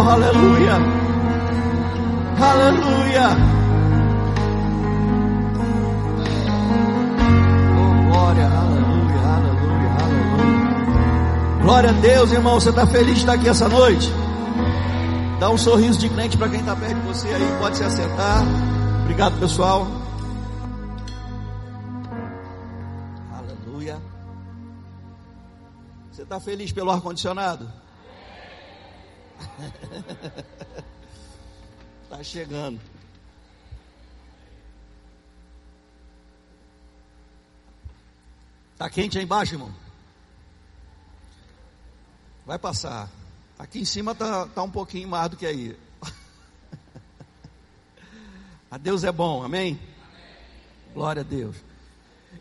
Oh, aleluia. Aleluia. Oh, glória, aleluia, aleluia, aleluia. Glória a Deus, irmão. Você está feliz de estar aqui essa noite? Dá um sorriso de crente para quem está perto de você aí. Pode se assentar. Obrigado, pessoal. Aleluia. Você está feliz pelo ar-condicionado? Está chegando. Está quente aí embaixo, irmão? Vai passar. Aqui em cima está tá um pouquinho mais do que aí. a Deus é bom, amém? amém? Glória a Deus.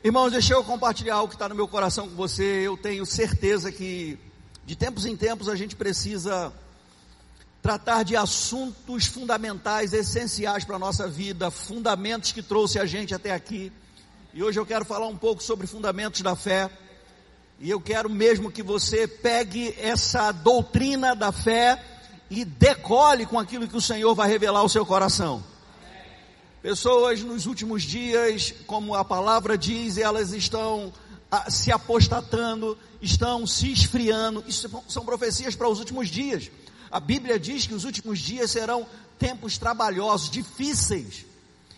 Irmãos, deixa eu compartilhar algo que está no meu coração com você. Eu tenho certeza que de tempos em tempos a gente precisa tratar de assuntos fundamentais, essenciais para a nossa vida, fundamentos que trouxe a gente até aqui. E hoje eu quero falar um pouco sobre fundamentos da fé. E eu quero mesmo que você pegue essa doutrina da fé e decole com aquilo que o Senhor vai revelar ao seu coração. Pessoas nos últimos dias, como a palavra diz, elas estão ah, se apostatando, estão se esfriando. Isso são profecias para os últimos dias. A Bíblia diz que os últimos dias serão tempos trabalhosos, difíceis.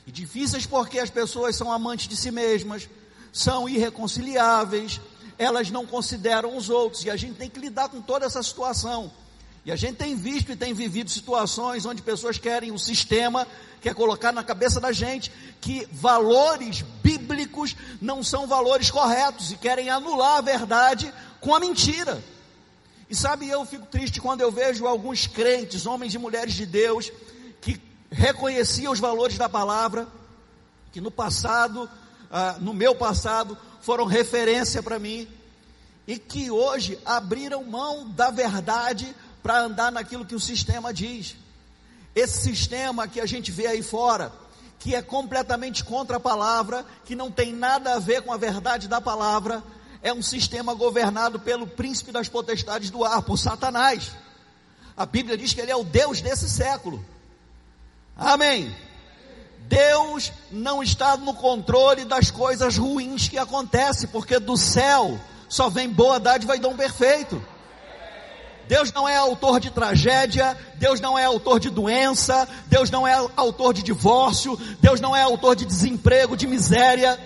E difíceis porque as pessoas são amantes de si mesmas, são irreconciliáveis, elas não consideram os outros, e a gente tem que lidar com toda essa situação. E a gente tem visto e tem vivido situações onde pessoas querem um sistema, quer colocar na cabeça da gente que valores bíblicos não são valores corretos e querem anular a verdade com a mentira. E sabe, eu fico triste quando eu vejo alguns crentes, homens e mulheres de Deus, que reconheciam os valores da palavra, que no passado, ah, no meu passado, foram referência para mim, e que hoje abriram mão da verdade para andar naquilo que o sistema diz. Esse sistema que a gente vê aí fora, que é completamente contra a palavra, que não tem nada a ver com a verdade da palavra, é um sistema governado pelo príncipe das potestades do ar, por Satanás. A Bíblia diz que ele é o Deus desse século. Amém. Deus não está no controle das coisas ruins que acontecem, porque do céu só vem boa dádiva e dom perfeito. Deus não é autor de tragédia, Deus não é autor de doença, Deus não é autor de divórcio, Deus não é autor de desemprego, de miséria.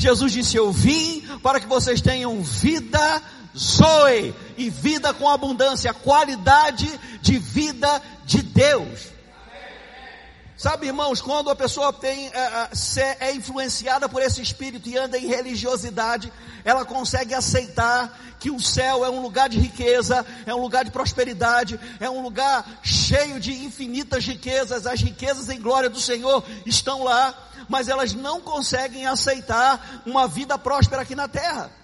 Jesus disse: Eu vim para que vocês tenham vida zoe e vida com abundância, qualidade de vida de Deus. Sabe, irmãos, quando a pessoa tem, é, é, influenciada por esse espírito e anda em religiosidade, ela consegue aceitar que o céu é um lugar de riqueza, é um lugar de prosperidade, é um lugar cheio de infinitas riquezas, as riquezas em glória do Senhor estão lá, mas elas não conseguem aceitar uma vida próspera aqui na terra.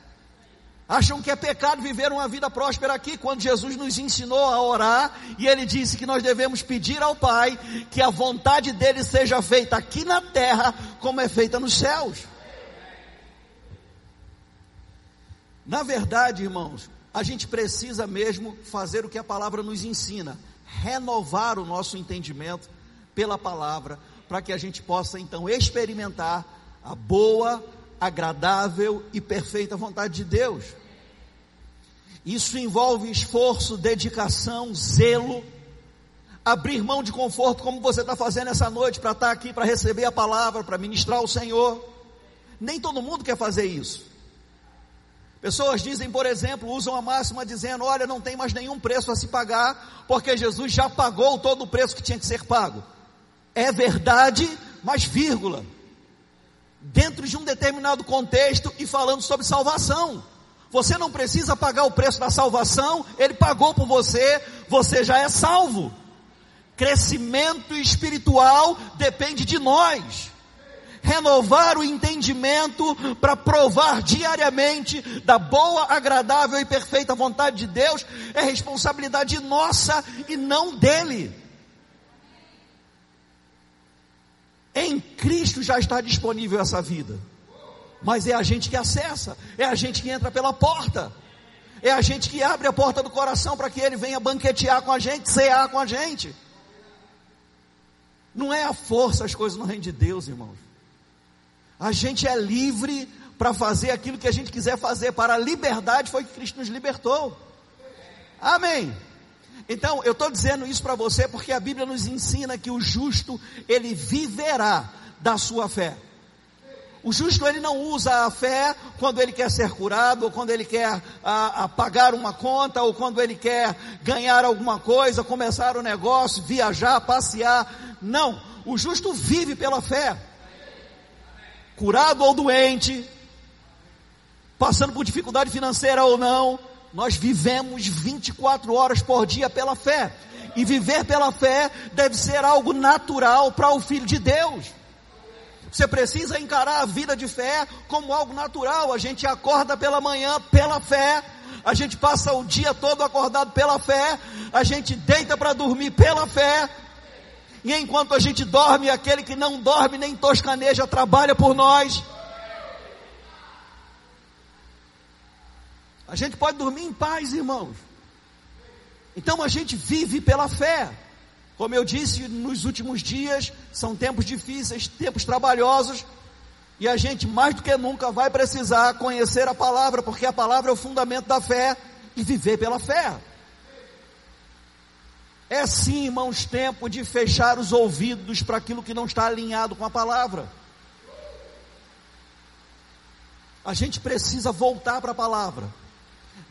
Acham que é pecado viver uma vida próspera aqui, quando Jesus nos ensinou a orar e ele disse que nós devemos pedir ao Pai que a vontade dele seja feita aqui na terra, como é feita nos céus. Na verdade, irmãos, a gente precisa mesmo fazer o que a palavra nos ensina, renovar o nosso entendimento pela palavra, para que a gente possa então experimentar a boa, agradável e perfeita vontade de Deus. Isso envolve esforço, dedicação, zelo, abrir mão de conforto, como você está fazendo essa noite, para estar aqui, para receber a palavra, para ministrar o Senhor. Nem todo mundo quer fazer isso. Pessoas dizem, por exemplo, usam a máxima dizendo: olha, não tem mais nenhum preço a se pagar, porque Jesus já pagou todo o preço que tinha que ser pago. É verdade, mas vírgula dentro de um determinado contexto e falando sobre salvação. Você não precisa pagar o preço da salvação, ele pagou por você, você já é salvo. Crescimento espiritual depende de nós. Renovar o entendimento para provar diariamente da boa, agradável e perfeita vontade de Deus é responsabilidade nossa e não dele. Em Cristo já está disponível essa vida. Mas é a gente que acessa, é a gente que entra pela porta. é a gente que abre a porta do coração para que Ele venha banquetear com a gente, cear com a gente. Não é a força as coisas no reino de Deus, irmãos. A gente é livre para fazer aquilo que a gente quiser fazer. Para a liberdade foi que Cristo nos libertou. Amém. Então, eu estou dizendo isso para você porque a Bíblia nos ensina que o justo, ele viverá da sua fé. O justo ele não usa a fé quando ele quer ser curado, ou quando ele quer a, a pagar uma conta, ou quando ele quer ganhar alguma coisa, começar um negócio, viajar, passear. Não, o justo vive pela fé. Curado ou doente, passando por dificuldade financeira ou não, nós vivemos 24 horas por dia pela fé. E viver pela fé deve ser algo natural para o Filho de Deus. Você precisa encarar a vida de fé como algo natural. A gente acorda pela manhã pela fé, a gente passa o dia todo acordado pela fé, a gente deita para dormir pela fé. E enquanto a gente dorme, aquele que não dorme nem toscaneja trabalha por nós. A gente pode dormir em paz, irmãos. Então a gente vive pela fé. Como eu disse, nos últimos dias são tempos difíceis, tempos trabalhosos, e a gente mais do que nunca vai precisar conhecer a palavra, porque a palavra é o fundamento da fé e viver pela fé. É sim, irmãos, tempo de fechar os ouvidos para aquilo que não está alinhado com a palavra. A gente precisa voltar para a palavra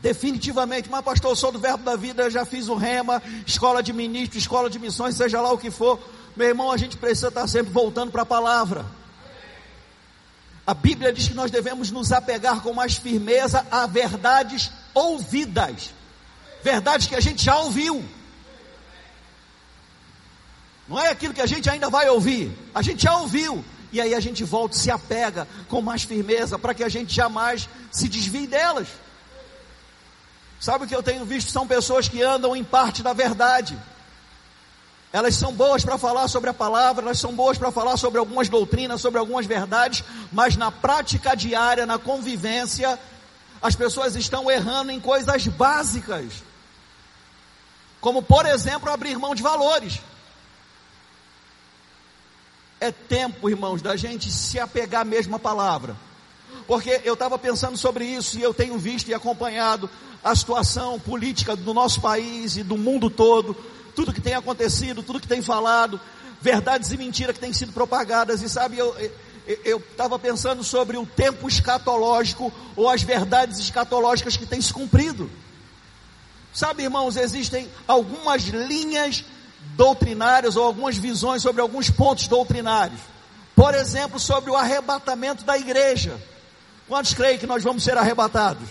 definitivamente, mas pastor, eu sou do verbo da vida, já fiz o rema, escola de ministro, escola de missões, seja lá o que for. Meu irmão, a gente precisa estar sempre voltando para a palavra. A Bíblia diz que nós devemos nos apegar com mais firmeza a verdades ouvidas, verdades que a gente já ouviu. Não é aquilo que a gente ainda vai ouvir, a gente já ouviu, e aí a gente volta e se apega com mais firmeza para que a gente jamais se desvie delas. Sabe o que eu tenho visto? São pessoas que andam em parte da verdade. Elas são boas para falar sobre a palavra, elas são boas para falar sobre algumas doutrinas, sobre algumas verdades, mas na prática diária, na convivência, as pessoas estão errando em coisas básicas. Como, por exemplo, abrir mão de valores. É tempo, irmãos, da gente se apegar mesmo à palavra. Porque eu estava pensando sobre isso e eu tenho visto e acompanhado a situação política do nosso país e do mundo todo, tudo que tem acontecido, tudo que tem falado, verdades e mentiras que têm sido propagadas, e sabe, eu estava pensando sobre o tempo escatológico ou as verdades escatológicas que têm se cumprido. Sabe, irmãos, existem algumas linhas doutrinárias ou algumas visões sobre alguns pontos doutrinários. Por exemplo, sobre o arrebatamento da igreja. Quantos creem que nós vamos ser arrebatados?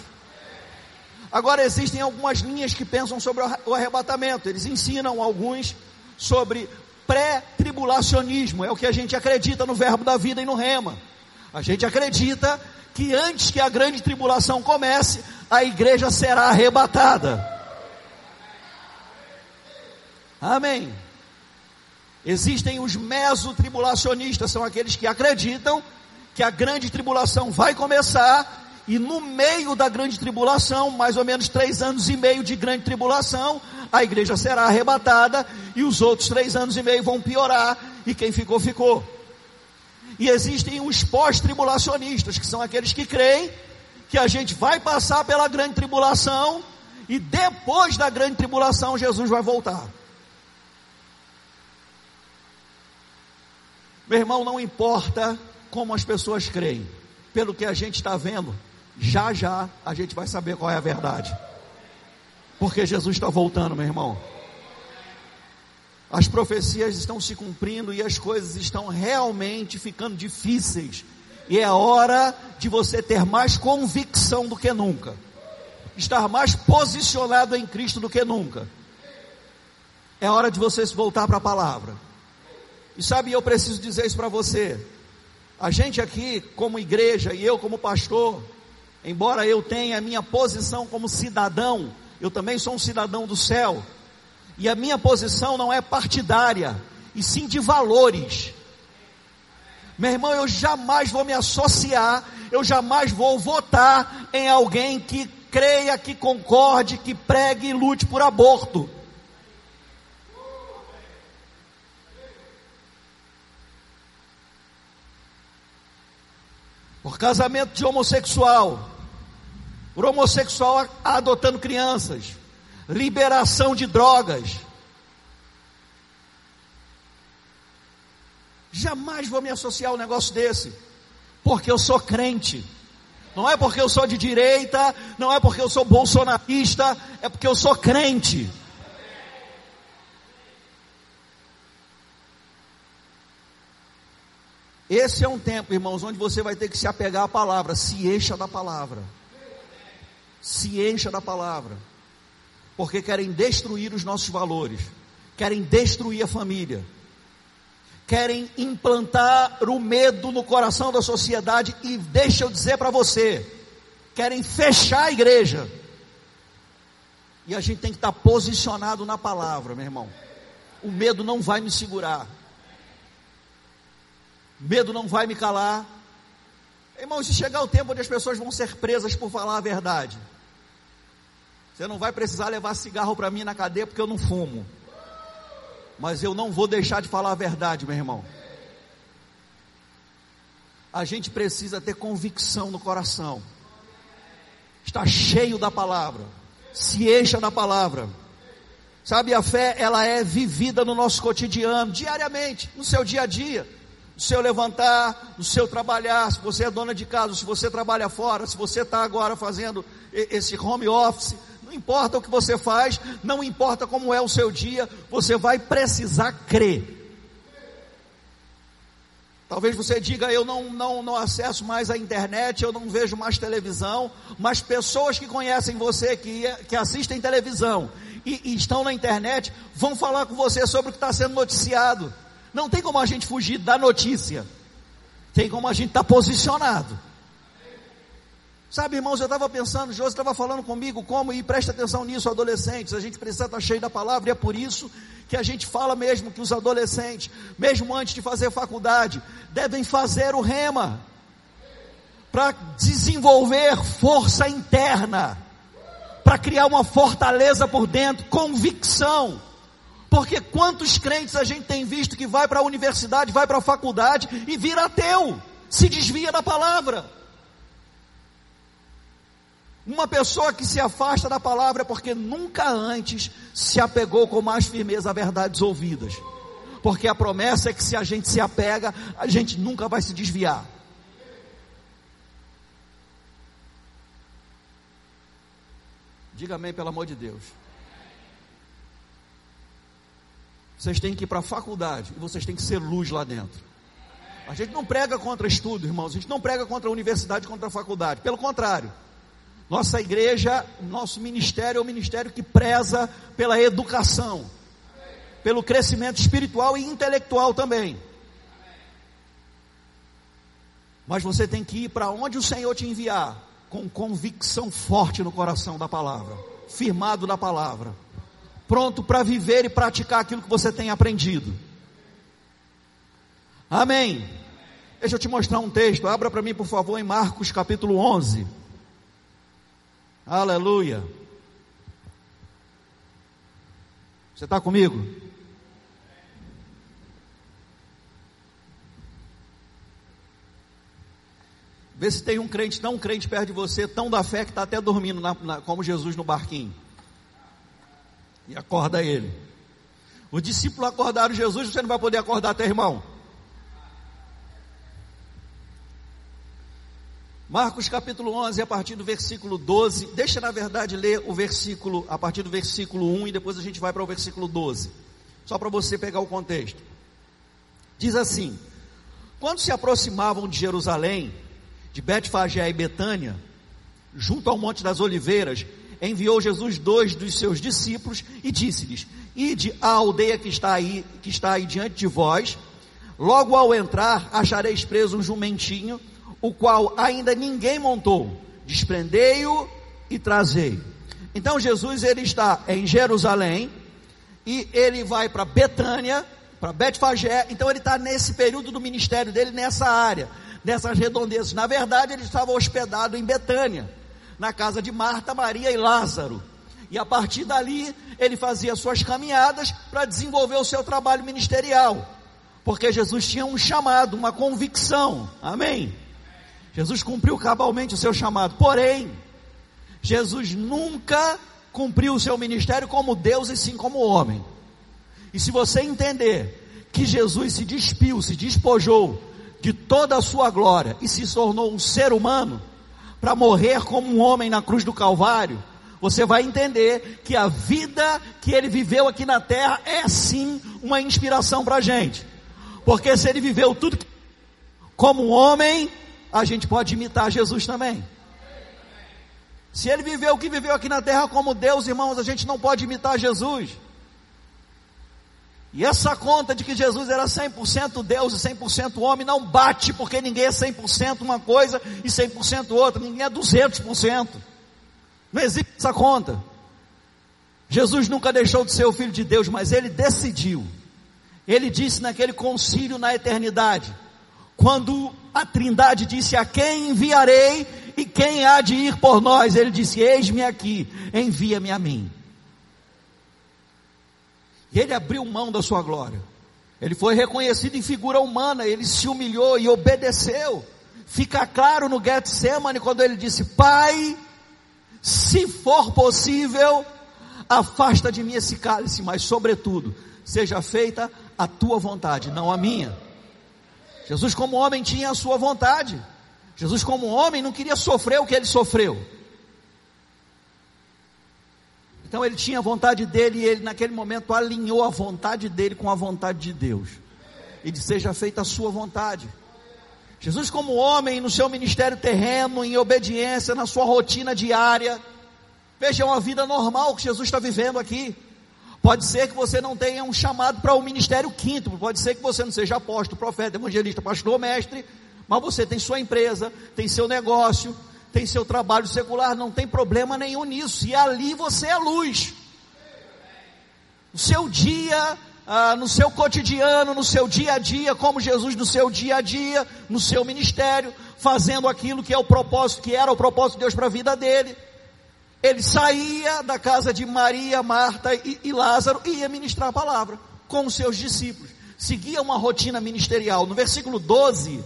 Agora existem algumas linhas que pensam sobre o arrebatamento. Eles ensinam alguns sobre pré-tribulacionismo. É o que a gente acredita no verbo da vida e no rema. A gente acredita que antes que a grande tribulação comece, a igreja será arrebatada. Amém. Existem os mesotribulacionistas, são aqueles que acreditam que a grande tribulação vai começar e no meio da grande tribulação, mais ou menos três anos e meio de grande tribulação, a igreja será arrebatada e os outros três anos e meio vão piorar e quem ficou, ficou. E existem os pós-tribulacionistas, que são aqueles que creem que a gente vai passar pela grande tribulação e depois da grande tribulação Jesus vai voltar. Meu irmão, não importa como as pessoas creem, pelo que a gente está vendo, já já a gente vai saber qual é a verdade. Porque Jesus está voltando, meu irmão. As profecias estão se cumprindo e as coisas estão realmente ficando difíceis. E é hora de você ter mais convicção do que nunca. Estar mais posicionado em Cristo do que nunca. É hora de você se voltar para a palavra. E sabe, eu preciso dizer isso para você. A gente aqui, como igreja, e eu como pastor, embora eu tenha a minha posição como cidadão, eu também sou um cidadão do céu, e a minha posição não é partidária, e sim de valores. Meu irmão, eu jamais vou me associar, eu jamais vou votar em alguém que creia, que concorde, que pregue e lute por aborto. Por casamento de homossexual, por homossexual adotando crianças, liberação de drogas. Jamais vou me associar a um negócio desse, porque eu sou crente. Não é porque eu sou de direita, não é porque eu sou bolsonarista, é porque eu sou crente. Esse é um tempo, irmãos, onde você vai ter que se apegar à palavra, se encha da palavra. Se encha da palavra. Porque querem destruir os nossos valores, querem destruir a família, querem implantar o medo no coração da sociedade e deixa eu dizer para você, querem fechar a igreja. E a gente tem que estar posicionado na palavra, meu irmão. O medo não vai me segurar. Medo não vai me calar. Irmão, se chegar o tempo onde as pessoas vão ser presas por falar a verdade, você não vai precisar levar cigarro para mim na cadeia porque eu não fumo. Mas eu não vou deixar de falar a verdade, meu irmão. A gente precisa ter convicção no coração. Está cheio da palavra. Se encha da palavra. Sabe, a fé, ela é vivida no nosso cotidiano, diariamente, no seu dia a dia no seu levantar, no seu trabalhar, se você é dona de casa, se você trabalha fora, se você está agora fazendo esse home office, não importa o que você faz, não importa como é o seu dia, você vai precisar crer. Talvez você diga, eu não, não, não acesso mais a internet, eu não vejo mais televisão, mas pessoas que conhecem você, que, que assistem televisão e, e estão na internet, vão falar com você sobre o que está sendo noticiado. Não tem como a gente fugir da notícia. Tem como a gente estar tá posicionado. Sabe, irmãos, eu estava pensando, José estava falando comigo como, e presta atenção nisso, adolescentes, a gente precisa estar tá cheio da palavra, e é por isso que a gente fala mesmo que os adolescentes, mesmo antes de fazer faculdade, devem fazer o rema, para desenvolver força interna, para criar uma fortaleza por dentro, convicção. Porque quantos crentes a gente tem visto que vai para a universidade, vai para a faculdade e vira ateu, se desvia da palavra. Uma pessoa que se afasta da palavra é porque nunca antes se apegou com mais firmeza a verdades ouvidas. Porque a promessa é que se a gente se apega, a gente nunca vai se desviar. Diga amém, pelo amor de Deus. Vocês têm que ir para a faculdade e vocês têm que ser luz lá dentro. A gente não prega contra estudo, irmãos. A gente não prega contra a universidade, contra a faculdade. Pelo contrário. Nossa igreja, nosso ministério é um ministério que preza pela educação, pelo crescimento espiritual e intelectual também. Mas você tem que ir para onde o Senhor te enviar, com convicção forte no coração da palavra, firmado na palavra pronto para viver e praticar aquilo que você tem aprendido. Amém. Deixa eu te mostrar um texto. Abra para mim, por favor, em Marcos capítulo 11. Aleluia. Você está comigo? Vê se tem um crente, não um crente perto de você, tão da fé que está até dormindo, na, na, como Jesus no barquinho e acorda ele. Os discípulos acordaram Jesus, você não vai poder acordar teu irmão. Marcos capítulo 11, a partir do versículo 12. Deixa, na verdade, ler o versículo, a partir do versículo 1 e depois a gente vai para o versículo 12. Só para você pegar o contexto. Diz assim: Quando se aproximavam de Jerusalém, de Betfagé e Betânia, junto ao Monte das Oliveiras, enviou Jesus dois dos seus discípulos e disse-lhes: Ide à aldeia que está aí, que está aí diante de vós. Logo ao entrar, achareis preso um jumentinho, o qual ainda ninguém montou. Desprendei-o e trazei. Então Jesus ele está em Jerusalém e ele vai para Betânia, para Betfagé. Então ele está nesse período do ministério dele nessa área, nessas redondezas. Na verdade, ele estava hospedado em Betânia na casa de Marta, Maria e Lázaro. E a partir dali, ele fazia suas caminhadas para desenvolver o seu trabalho ministerial. Porque Jesus tinha um chamado, uma convicção. Amém? Jesus cumpriu cabalmente o seu chamado. Porém, Jesus nunca cumpriu o seu ministério como Deus e sim como homem. E se você entender que Jesus se despiu, se despojou de toda a sua glória e se tornou um ser humano para morrer como um homem na cruz do Calvário, você vai entender que a vida que ele viveu aqui na terra é sim uma inspiração para a gente. Porque se ele viveu tudo como um homem, a gente pode imitar Jesus também. Se ele viveu o que viveu aqui na terra como Deus, irmãos, a gente não pode imitar Jesus. E essa conta de que Jesus era 100% Deus e 100% homem não bate, porque ninguém é 100% uma coisa e 100% outra, ninguém é 200%. Não existe essa conta. Jesus nunca deixou de ser o filho de Deus, mas ele decidiu. Ele disse naquele concílio na eternidade, quando a Trindade disse: A quem enviarei e quem há de ir por nós? Ele disse: Eis-me aqui, envia-me a mim. Ele abriu mão da sua glória. Ele foi reconhecido em figura humana, ele se humilhou e obedeceu. Fica claro no Getsemane quando ele disse: Pai, se for possível, afasta de mim esse cálice, mas sobretudo, seja feita a tua vontade, não a minha. Jesus, como homem, tinha a sua vontade. Jesus, como homem, não queria sofrer o que ele sofreu. Então ele tinha a vontade dele e ele naquele momento alinhou a vontade dele com a vontade de Deus. E disse: Seja feita a sua vontade. Jesus, como homem, no seu ministério terreno, em obediência, na sua rotina diária, veja uma vida normal que Jesus está vivendo aqui. Pode ser que você não tenha um chamado para o um ministério quinto, pode ser que você não seja apóstolo, profeta, evangelista, pastor, mestre, mas você tem sua empresa, tem seu negócio, tem seu trabalho secular, não tem problema nenhum nisso, e ali você é luz. O seu dia, ah, no seu cotidiano, no seu dia a dia, como Jesus no seu dia a dia, no seu ministério, fazendo aquilo que é o propósito, que era o propósito de Deus para a vida dele. Ele saía da casa de Maria, Marta e, e Lázaro e ia ministrar a palavra com os seus discípulos. Seguia uma rotina ministerial. No versículo 12,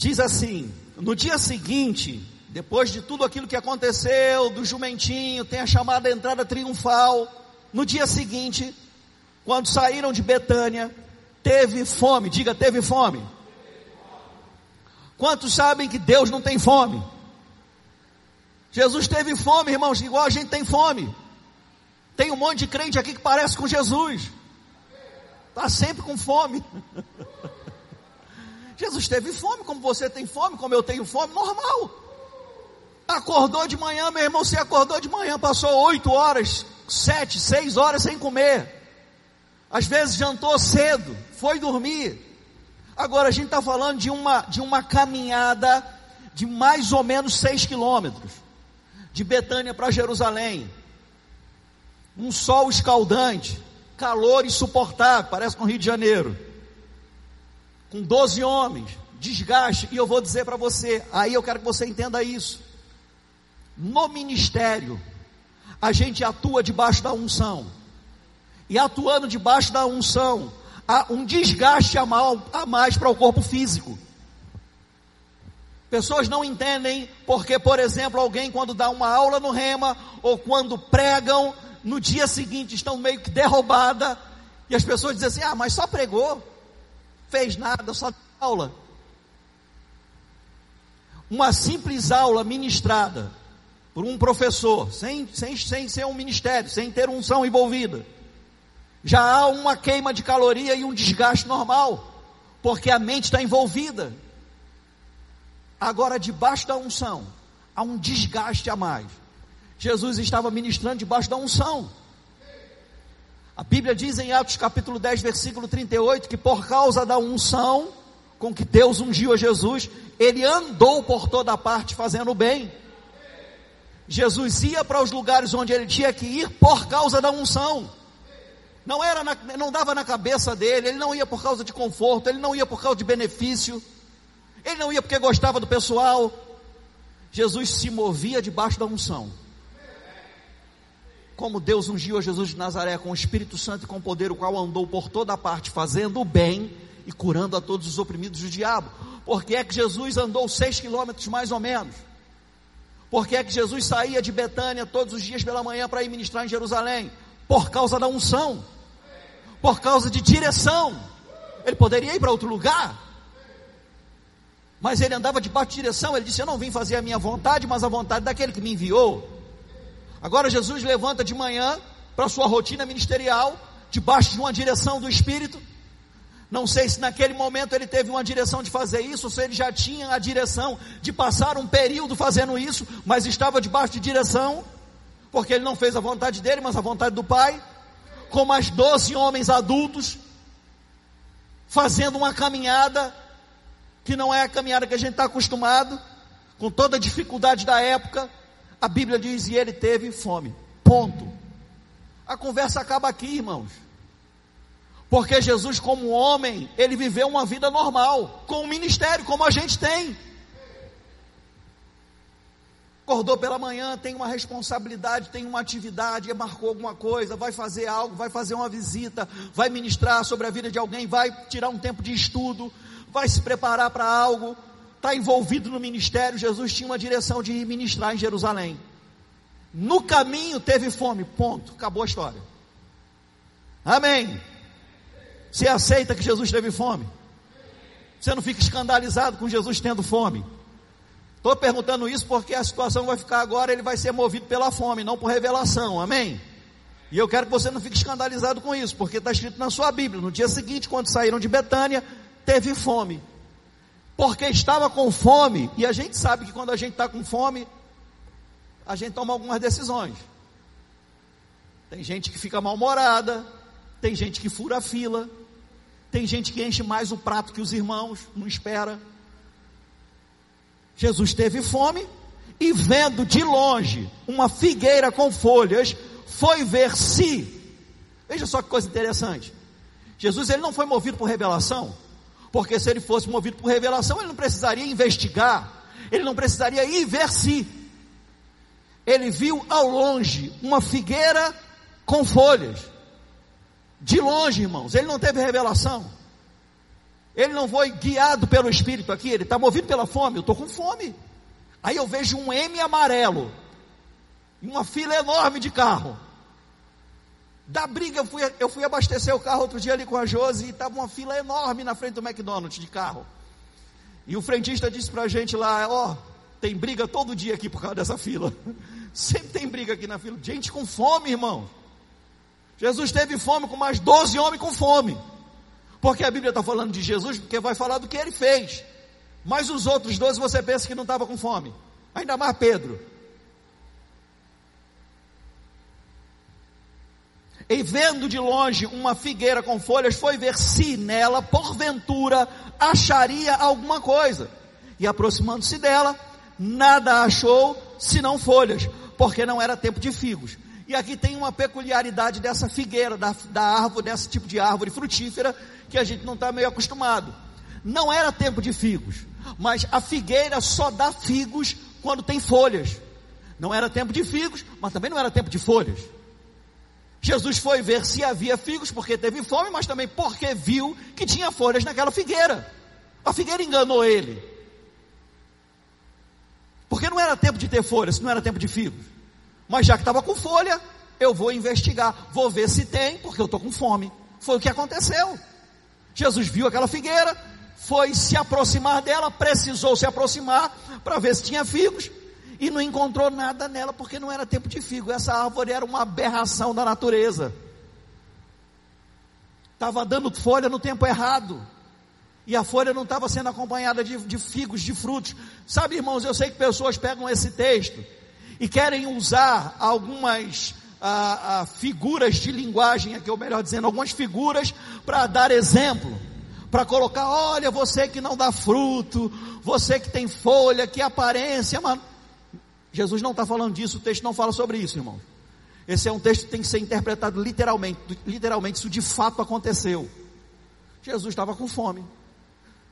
diz assim: No dia seguinte, depois de tudo aquilo que aconteceu, do jumentinho, tem a chamada entrada triunfal. No dia seguinte, quando saíram de Betânia, teve fome. Diga, teve fome. Quantos sabem que Deus não tem fome? Jesus teve fome, irmãos, igual a gente tem fome. Tem um monte de crente aqui que parece com Jesus. Está sempre com fome. Jesus teve fome, como você tem fome, como eu tenho fome, normal. Acordou de manhã, meu irmão, você acordou de manhã, passou oito horas, sete, seis horas sem comer. Às vezes jantou cedo, foi dormir. Agora a gente está falando de uma, de uma caminhada de mais ou menos seis quilômetros de Betânia para Jerusalém. Um sol escaldante, calor insuportável, parece com o Rio de Janeiro. Com 12 homens, desgaste, e eu vou dizer para você, aí eu quero que você entenda isso. No ministério, a gente atua debaixo da unção. E atuando debaixo da unção, há um desgaste a mais para o corpo físico. Pessoas não entendem porque, por exemplo, alguém quando dá uma aula no rema ou quando pregam, no dia seguinte estão meio que derrubada e as pessoas dizem assim: "Ah, mas só pregou, fez nada, só aula". Uma simples aula ministrada por um professor, sem, sem, sem ser um ministério, sem ter unção envolvida, já há uma queima de caloria e um desgaste normal, porque a mente está envolvida. Agora, debaixo da unção, há um desgaste a mais. Jesus estava ministrando debaixo da unção. A Bíblia diz em Atos capítulo 10, versículo 38, que por causa da unção com que Deus ungiu a Jesus, ele andou por toda parte fazendo o bem. Jesus ia para os lugares onde ele tinha que ir por causa da unção. Não era na, não dava na cabeça dele, ele não ia por causa de conforto, ele não ia por causa de benefício. Ele não ia porque gostava do pessoal, Jesus se movia debaixo da unção. Como Deus ungiu a Jesus de Nazaré com o Espírito Santo e com poder, o qual andou por toda parte fazendo o bem e curando a todos os oprimidos do diabo. Porque é que Jesus andou seis quilômetros mais ou menos? Porque é que Jesus saía de Betânia todos os dias pela manhã para ir ministrar em Jerusalém? Por causa da unção, por causa de direção. Ele poderia ir para outro lugar, mas ele andava debaixo de direção. Ele disse: Eu não vim fazer a minha vontade, mas a vontade daquele que me enviou. Agora Jesus levanta de manhã para sua rotina ministerial, debaixo de uma direção do Espírito. Não sei se naquele momento ele teve uma direção de fazer isso, ou se ele já tinha a direção de passar um período fazendo isso, mas estava debaixo de direção, porque ele não fez a vontade dele, mas a vontade do Pai, com mais doze homens adultos, fazendo uma caminhada que não é a caminhada que a gente está acostumado, com toda a dificuldade da época, a Bíblia diz: e ele teve fome. Ponto. A conversa acaba aqui, irmãos. Porque Jesus, como homem, ele viveu uma vida normal, com o um ministério, como a gente tem. Acordou pela manhã, tem uma responsabilidade, tem uma atividade, marcou alguma coisa, vai fazer algo, vai fazer uma visita, vai ministrar sobre a vida de alguém, vai tirar um tempo de estudo, vai se preparar para algo, está envolvido no ministério, Jesus tinha uma direção de ministrar em Jerusalém. No caminho teve fome, ponto, acabou a história. Amém. Você aceita que Jesus teve fome? Você não fica escandalizado com Jesus tendo fome? Estou perguntando isso porque a situação vai ficar agora, ele vai ser movido pela fome, não por revelação, amém? E eu quero que você não fique escandalizado com isso, porque está escrito na sua Bíblia. No dia seguinte, quando saíram de Betânia, teve fome porque estava com fome, e a gente sabe que quando a gente está com fome, a gente toma algumas decisões. Tem gente que fica mal-humorada, tem gente que fura a fila, tem gente que enche mais o prato que os irmãos, não espera. Jesus teve fome e vendo de longe uma figueira com folhas, foi ver se. Veja só que coisa interessante. Jesus ele não foi movido por revelação. Porque se ele fosse movido por revelação, ele não precisaria investigar, ele não precisaria ir ver se. Ele viu ao longe uma figueira com folhas. De longe, irmãos, ele não teve revelação. Ele não foi guiado pelo Espírito aqui, ele está movido pela fome. Eu estou com fome. Aí eu vejo um M amarelo, e uma fila enorme de carro. Da briga, eu fui, eu fui abastecer o carro outro dia ali com a Josi e estava uma fila enorme na frente do McDonald's de carro. E o frentista disse para a gente lá: Ó, oh, tem briga todo dia aqui por causa dessa fila. Sempre tem briga aqui na fila. Gente com fome, irmão. Jesus teve fome com mais 12 homens com fome. Porque a Bíblia está falando de Jesus, porque vai falar do que ele fez. Mas os outros 12 você pensa que não estava com fome. Ainda mais Pedro. E vendo de longe uma figueira com folhas, foi ver se nela, porventura, acharia alguma coisa. E aproximando-se dela, nada achou senão folhas, porque não era tempo de figos. E aqui tem uma peculiaridade dessa figueira, da, da árvore, desse tipo de árvore frutífera, que a gente não está meio acostumado. Não era tempo de figos, mas a figueira só dá figos quando tem folhas. Não era tempo de figos, mas também não era tempo de folhas. Jesus foi ver se havia figos, porque teve fome, mas também porque viu que tinha folhas naquela figueira. A figueira enganou ele. Porque não era tempo de ter folhas, não era tempo de figos. Mas já que estava com folha, eu vou investigar, vou ver se tem, porque eu estou com fome. Foi o que aconteceu. Jesus viu aquela figueira, foi se aproximar dela, precisou se aproximar para ver se tinha figos e não encontrou nada nela porque não era tempo de figo. Essa árvore era uma aberração da natureza. Estava dando folha no tempo errado. E a folha não estava sendo acompanhada de, de figos, de frutos. Sabe, irmãos, eu sei que pessoas pegam esse texto e querem usar algumas ah, ah, figuras de linguagem, aqui ou melhor dizendo, algumas figuras para dar exemplo, para colocar, olha, você que não dá fruto, você que tem folha, que aparência, mas Jesus não está falando disso, o texto não fala sobre isso, irmão. Esse é um texto que tem que ser interpretado literalmente. Literalmente, isso de fato aconteceu. Jesus estava com fome.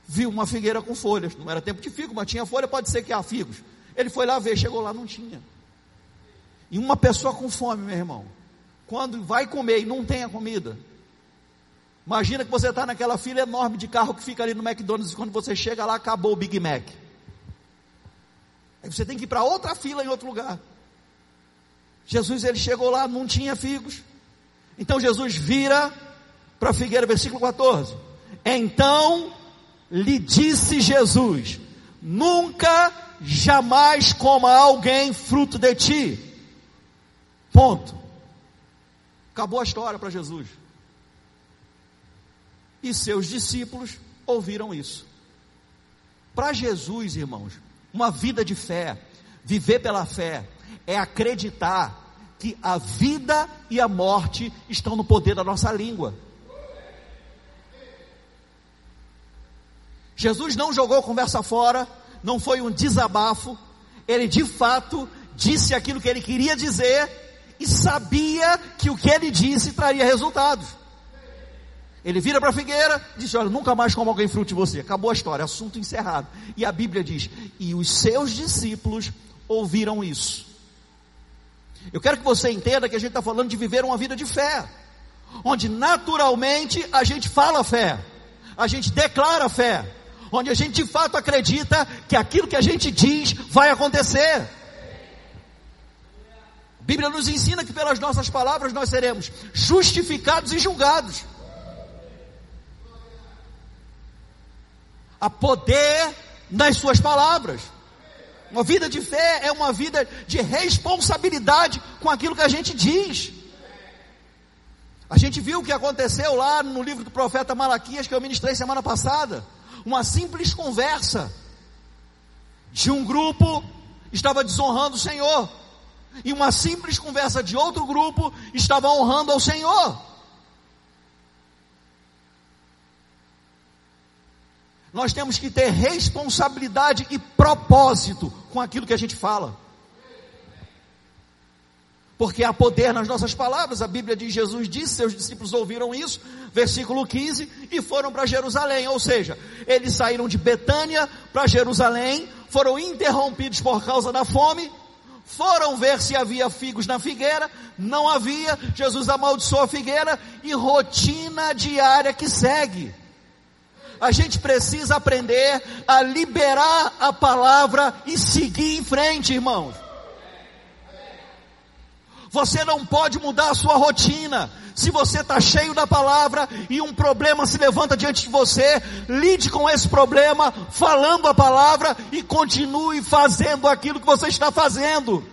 Viu uma figueira com folhas. Não era tempo de figo, mas tinha folha, pode ser que há figos. Ele foi lá ver, chegou lá, não tinha. E uma pessoa com fome, meu irmão, quando vai comer e não tem a comida, imagina que você está naquela fila enorme de carro que fica ali no McDonald's e quando você chega lá, acabou o Big Mac. Aí você tem que ir para outra fila em outro lugar. Jesus ele chegou lá, não tinha figos. Então Jesus vira para a figueira, versículo 14. Então lhe disse Jesus: Nunca, jamais coma alguém fruto de ti. Ponto. Acabou a história para Jesus. E seus discípulos ouviram isso. Para Jesus, irmãos, uma vida de fé, viver pela fé, é acreditar que a vida e a morte estão no poder da nossa língua. Jesus não jogou conversa fora, não foi um desabafo, ele de fato disse aquilo que ele queria dizer e sabia que o que ele disse traria resultados. Ele vira para a figueira, disse: Olha, nunca mais como alguém fruto de você. Acabou a história, assunto encerrado. E a Bíblia diz: E os seus discípulos ouviram isso. Eu quero que você entenda que a gente está falando de viver uma vida de fé, onde naturalmente a gente fala fé, a gente declara fé, onde a gente de fato acredita que aquilo que a gente diz vai acontecer. A Bíblia nos ensina que pelas nossas palavras nós seremos justificados e julgados. Há poder nas suas palavras. Uma vida de fé é uma vida de responsabilidade com aquilo que a gente diz. A gente viu o que aconteceu lá no livro do profeta Malaquias, que eu ministrei semana passada. Uma simples conversa de um grupo estava desonrando o Senhor, e uma simples conversa de outro grupo estava honrando ao Senhor. Nós temos que ter responsabilidade e propósito com aquilo que a gente fala. Porque há poder nas nossas palavras. A Bíblia diz: Jesus disse, seus discípulos ouviram isso, versículo 15, e foram para Jerusalém. Ou seja, eles saíram de Betânia para Jerusalém, foram interrompidos por causa da fome, foram ver se havia figos na figueira, não havia, Jesus amaldiçoou a figueira e rotina diária que segue a gente precisa aprender a liberar a palavra e seguir em frente, irmãos. Você não pode mudar a sua rotina. Se você está cheio da palavra e um problema se levanta diante de você, lide com esse problema, falando a palavra e continue fazendo aquilo que você está fazendo.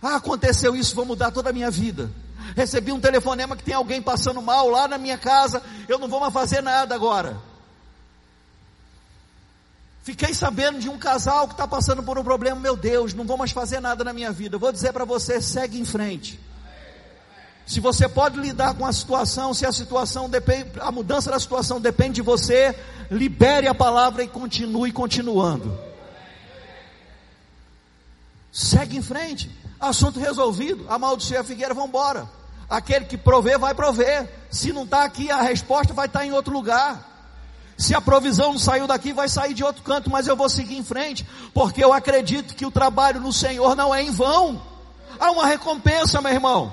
Ah, aconteceu isso, vou mudar toda a minha vida. Recebi um telefonema que tem alguém passando mal lá na minha casa, eu não vou mais fazer nada agora. Fiquei sabendo de um casal que está passando por um problema, meu Deus, não vou mais fazer nada na minha vida. vou dizer para você, segue em frente. Se você pode lidar com a situação, se a situação depende, a mudança da situação depende de você, libere a palavra e continue continuando. Segue em frente. Assunto resolvido. Amaldiçoe a figueira, vamos embora. Aquele que provê, vai prover. Se não está aqui, a resposta vai estar tá em outro lugar. Se a provisão não saiu daqui, vai sair de outro canto, mas eu vou seguir em frente, porque eu acredito que o trabalho no Senhor não é em vão. Há uma recompensa, meu irmão.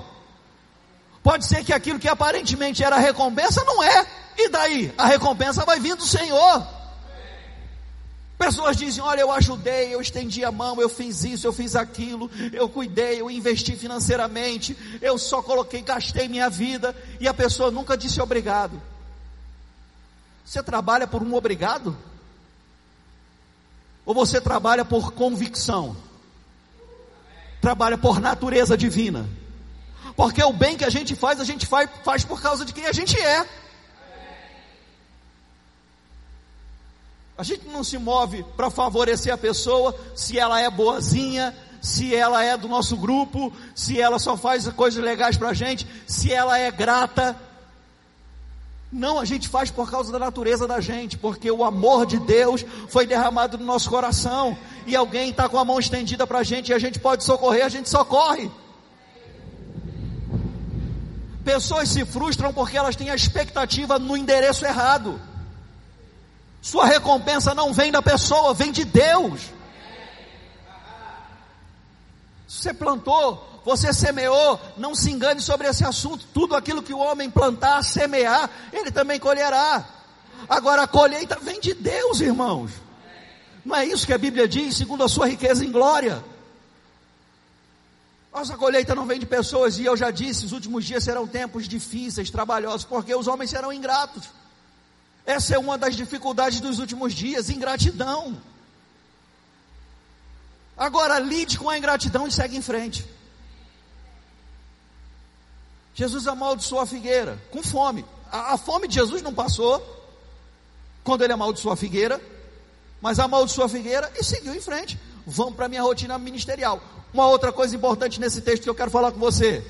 Pode ser que aquilo que aparentemente era recompensa não é. E daí? A recompensa vai vir do Senhor. Pessoas dizem: Olha, eu ajudei, eu estendi a mão, eu fiz isso, eu fiz aquilo, eu cuidei, eu investi financeiramente, eu só coloquei, gastei minha vida, e a pessoa nunca disse obrigado. Você trabalha por um obrigado? Ou você trabalha por convicção? Trabalha por natureza divina? Porque o bem que a gente faz, a gente faz, faz por causa de quem a gente é. A gente não se move para favorecer a pessoa se ela é boazinha, se ela é do nosso grupo, se ela só faz coisas legais para a gente, se ela é grata. Não, a gente faz por causa da natureza da gente, porque o amor de Deus foi derramado no nosso coração, e alguém está com a mão estendida para a gente e a gente pode socorrer, a gente socorre. Pessoas se frustram porque elas têm a expectativa no endereço errado. Sua recompensa não vem da pessoa, vem de Deus. Você plantou, você semeou, não se engane sobre esse assunto. Tudo aquilo que o homem plantar, semear, ele também colherá. Agora a colheita vem de Deus, irmãos. Não é isso que a Bíblia diz, segundo a sua riqueza em glória. Nossa colheita não vem de pessoas, e eu já disse: os últimos dias serão tempos difíceis, trabalhosos, porque os homens serão ingratos. Essa é uma das dificuldades dos últimos dias: ingratidão. Agora, lide com a ingratidão e segue em frente. Jesus amaldiçoou a figueira com fome. A, a fome de Jesus não passou quando ele amaldiçoou a figueira, mas amaldiçoou a figueira e seguiu em frente. Vamos para a minha rotina ministerial. Uma outra coisa importante nesse texto que eu quero falar com você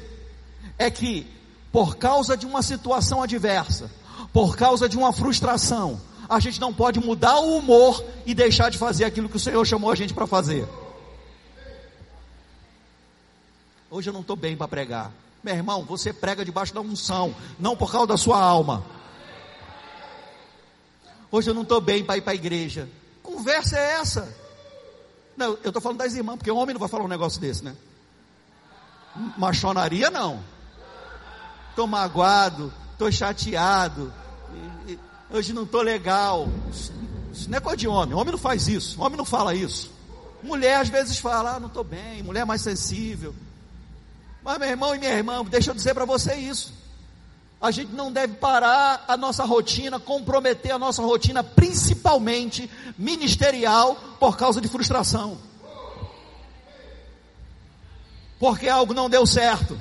é que, por causa de uma situação adversa, por causa de uma frustração, a gente não pode mudar o humor e deixar de fazer aquilo que o Senhor chamou a gente para fazer. Hoje eu não estou bem para pregar. Meu irmão, você prega debaixo da unção, não por causa da sua alma. Hoje eu não estou bem para ir para a igreja. Conversa é essa? Não, eu estou falando das irmãs, porque o homem não vai falar um negócio desse, né? Machonaria não. Estou magoado, estou chateado, hoje não estou legal. Isso não é coisa de homem, homem não faz isso, homem não fala isso. Mulher às vezes fala, ah, não estou bem, mulher é mais sensível. Mas meu irmão e minha irmã, deixa eu dizer para você isso. A gente não deve parar a nossa rotina, comprometer a nossa rotina, principalmente ministerial, por causa de frustração. Porque algo não deu certo,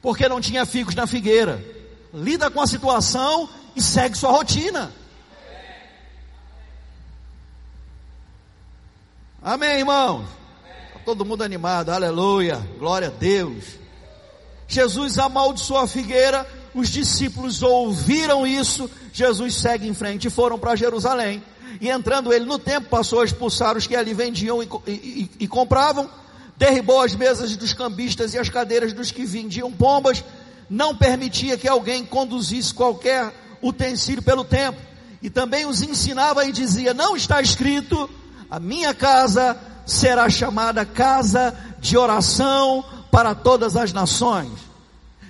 porque não tinha figos na figueira. Lida com a situação e segue sua rotina. Amém, irmãos? Tá todo mundo animado, aleluia, glória a Deus. Jesus amaldiçoou a figueira os discípulos ouviram isso, Jesus segue em frente e foram para Jerusalém. E entrando ele no templo, passou a expulsar os que ali vendiam e, e, e compravam, derribou as mesas dos cambistas e as cadeiras dos que vendiam pombas, não permitia que alguém conduzisse qualquer utensílio pelo templo, e também os ensinava e dizia: Não está escrito, a minha casa será chamada casa de oração para todas as nações.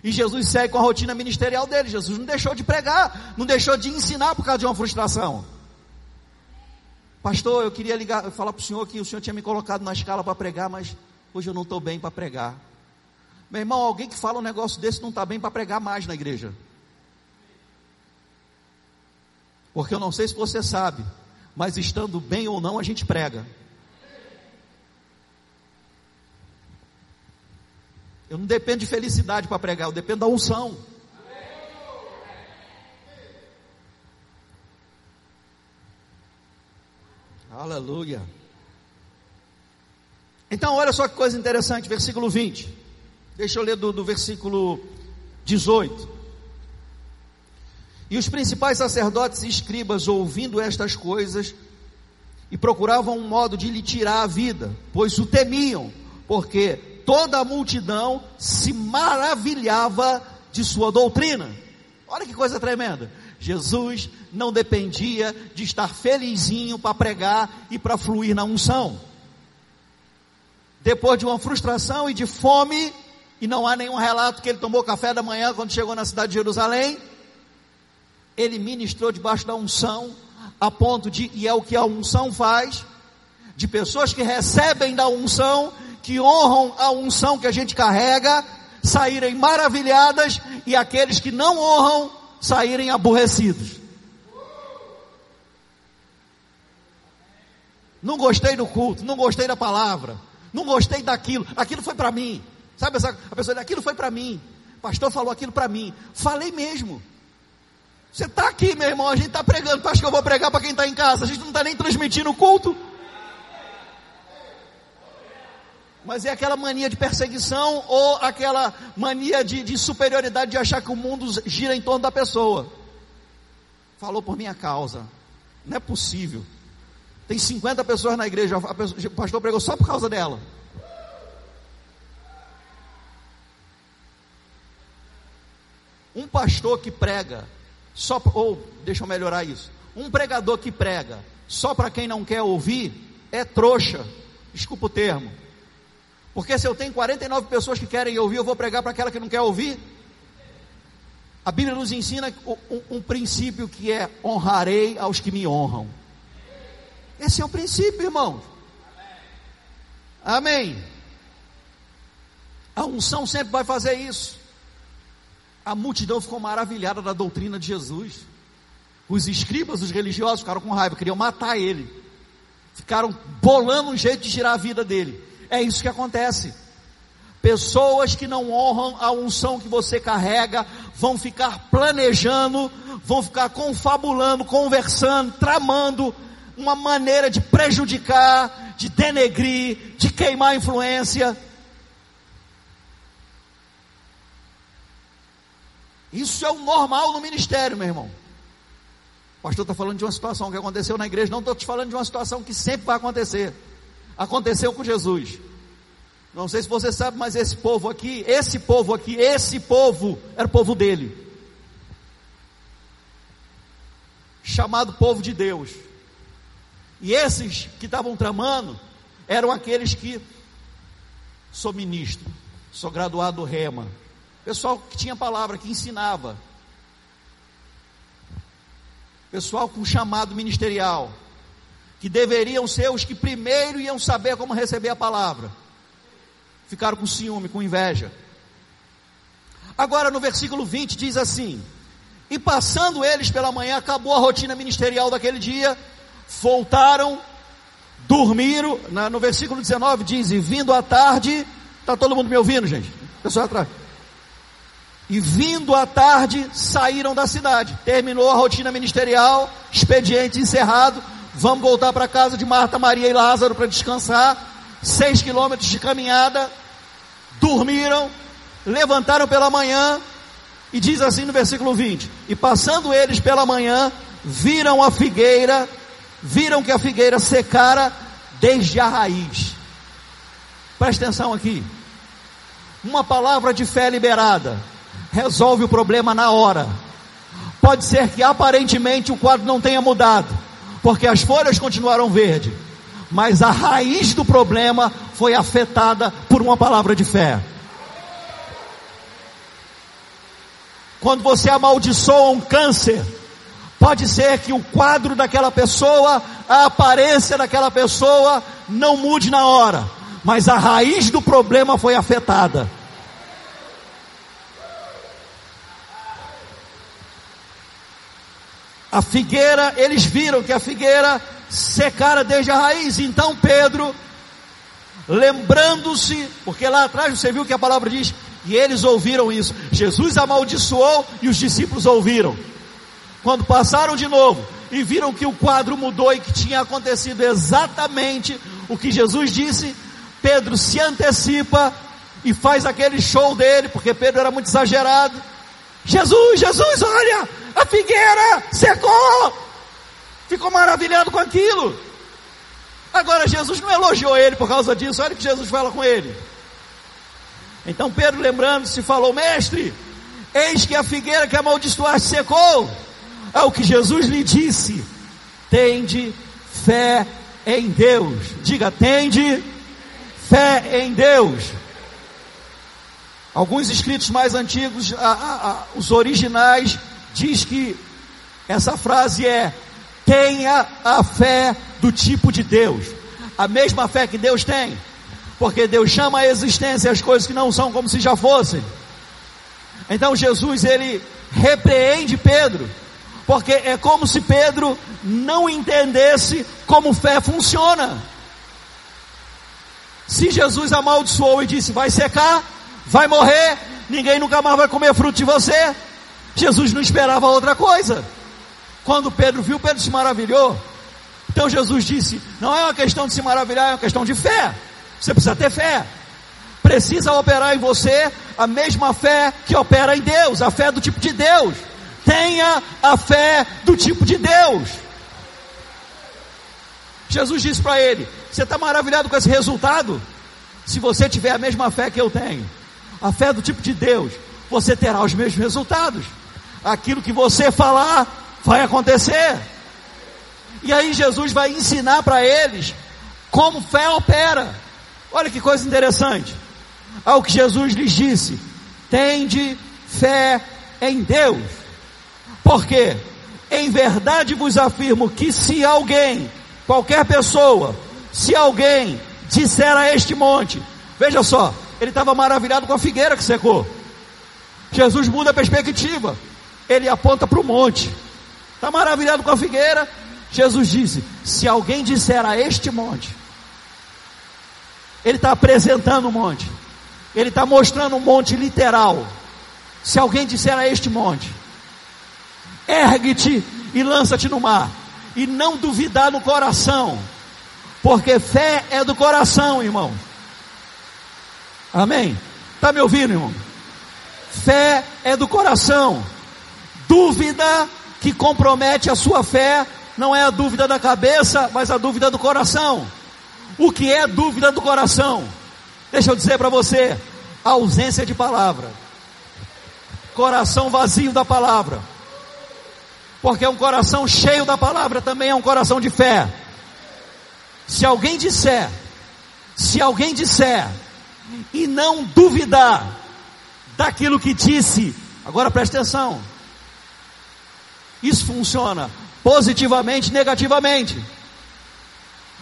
E Jesus segue com a rotina ministerial dele. Jesus não deixou de pregar, não deixou de ensinar por causa de uma frustração. Pastor, eu queria ligar, falar para o senhor que o senhor tinha me colocado na escala para pregar, mas hoje eu não estou bem para pregar. Meu irmão, alguém que fala um negócio desse não está bem para pregar mais na igreja. Porque eu não sei se você sabe, mas estando bem ou não, a gente prega. Eu não dependo de felicidade para pregar, eu dependo da unção. Aleluia. Então, olha só que coisa interessante, versículo 20. Deixa eu ler do, do versículo 18. E os principais sacerdotes e escribas, ouvindo estas coisas, e procuravam um modo de lhe tirar a vida, pois o temiam, porque toda a multidão se maravilhava de sua doutrina. Olha que coisa tremenda. Jesus não dependia de estar felizinho para pregar e para fluir na unção. Depois de uma frustração e de fome, e não há nenhum relato que ele tomou café da manhã quando chegou na cidade de Jerusalém, ele ministrou debaixo da unção, a ponto de, e é o que a unção faz, de pessoas que recebem da unção que honram a unção que a gente carrega, saírem maravilhadas e aqueles que não honram saírem aborrecidos. Não gostei do culto, não gostei da palavra, não gostei daquilo, aquilo foi para mim. Sabe essa, a pessoa aquilo foi para mim. Pastor falou aquilo para mim. Falei mesmo. Você está aqui, meu irmão, a gente está pregando. Tu acha que eu vou pregar para quem está em casa? A gente não está nem transmitindo o culto. mas é aquela mania de perseguição ou aquela mania de, de, superioridade de achar que o mundo gira em torno da pessoa. Falou por minha causa. Não é possível. Tem 50 pessoas na igreja, pessoa, o pastor pregou só por causa dela. Um pastor que prega, só, ou deixa eu melhorar isso. Um pregador que prega só para quem não quer ouvir é trouxa. Desculpa o termo. Porque se eu tenho 49 pessoas que querem ouvir, eu vou pregar para aquela que não quer ouvir? A Bíblia nos ensina um, um, princípio que é honrarei aos que me honram. Esse é o princípio, irmãos. Amém. A unção sempre vai fazer isso. A multidão ficou maravilhada da doutrina de Jesus. Os escribas, os religiosos, ficaram com raiva, queriam matar ele. Ficaram bolando um jeito de tirar a vida dele. É isso que acontece. Pessoas que não honram a unção que você carrega vão ficar planejando, vão ficar confabulando, conversando, tramando uma maneira de prejudicar, de denegrir, de queimar influência. Isso é o normal no ministério, meu irmão. O pastor está falando de uma situação que aconteceu na igreja, não estou te falando de uma situação que sempre vai acontecer. Aconteceu com Jesus. Não sei se você sabe, mas esse povo aqui, esse povo aqui, esse povo, era o povo dele. Chamado povo de Deus. E esses que estavam tramando, eram aqueles que, sou ministro, sou graduado Rema, pessoal que tinha palavra, que ensinava, pessoal com chamado ministerial, que deveriam ser os que primeiro iam saber como receber a palavra, ficaram com ciúme, com inveja. Agora no versículo 20 diz assim: E passando eles pela manhã, acabou a rotina ministerial daquele dia, voltaram, dormiram. Na, no versículo 19 diz: E vindo à tarde, está todo mundo me ouvindo, gente? Pessoal atrás. E vindo à tarde, saíram da cidade. Terminou a rotina ministerial, expediente encerrado. Vamos voltar para casa de Marta, Maria e Lázaro para descansar. Seis quilômetros de caminhada. Dormiram, levantaram pela manhã. E diz assim no versículo 20: E passando eles pela manhã, viram a figueira, viram que a figueira secara desde a raiz. Presta atenção aqui. Uma palavra de fé liberada resolve o problema na hora. Pode ser que aparentemente o quadro não tenha mudado, porque as folhas continuaram verdes, mas a raiz do problema foi afetada por uma palavra de fé. Quando você amaldiçoa um câncer, pode ser que o quadro daquela pessoa, a aparência daquela pessoa não mude na hora, mas a raiz do problema foi afetada. A figueira, eles viram que a figueira secara desde a raiz. Então Pedro, lembrando-se, porque lá atrás você viu que a palavra diz, e eles ouviram isso. Jesus amaldiçoou e os discípulos ouviram. Quando passaram de novo e viram que o quadro mudou e que tinha acontecido exatamente o que Jesus disse, Pedro se antecipa e faz aquele show dele, porque Pedro era muito exagerado. Jesus, Jesus, olha, a figueira secou. Ficou maravilhado com aquilo. Agora Jesus não elogiou ele por causa disso. Olha o que Jesus fala com ele. Então Pedro, lembrando-se, falou: Mestre, eis que a figueira que amaldiçoaste secou. É o que Jesus lhe disse: Tende fé em Deus. Diga, tende fé em Deus. Alguns escritos mais antigos, a, a, a, os originais, diz que essa frase é: tenha a fé do tipo de Deus, a mesma fé que Deus tem, porque Deus chama a existência as coisas que não são como se já fossem. Então Jesus ele repreende Pedro, porque é como se Pedro não entendesse como fé funciona. Se Jesus amaldiçoou e disse: vai secar, vai morrer, ninguém nunca mais vai comer fruto de você. Jesus não esperava outra coisa. Quando Pedro viu, Pedro se maravilhou. Então Jesus disse: não é uma questão de se maravilhar, é uma questão de fé. Você precisa ter fé. Precisa operar em você a mesma fé que opera em Deus, a fé do tipo de Deus. Tenha a fé do tipo de Deus. Jesus disse para ele: Você está maravilhado com esse resultado? Se você tiver a mesma fé que eu tenho, a fé do tipo de Deus, você terá os mesmos resultados aquilo que você falar vai acontecer. E aí Jesus vai ensinar para eles como fé opera. Olha que coisa interessante. Ao que Jesus lhes disse: tende fé em Deus. Porque, em verdade vos afirmo que se alguém, qualquer pessoa, se alguém disser a este monte, veja só, ele estava maravilhado com a figueira que secou. Jesus muda a perspectiva, ele aponta para o monte, está maravilhado com a figueira. Jesus disse: se alguém disser a este monte, ele está apresentando o monte, ele está mostrando um monte literal. Se alguém disser a este monte, ergue-te e lança-te no mar, e não duvidar no coração, porque fé é do coração, irmão. Amém? Está me ouvindo, irmão? Fé é do coração. Dúvida que compromete a sua fé não é a dúvida da cabeça, mas a dúvida do coração. O que é dúvida do coração? Deixa eu dizer para você: ausência de palavra, coração vazio da palavra, porque um coração cheio da palavra também é um coração de fé. Se alguém disser, se alguém disser, e não duvidar daquilo que disse, agora preste atenção, isso funciona positivamente, negativamente.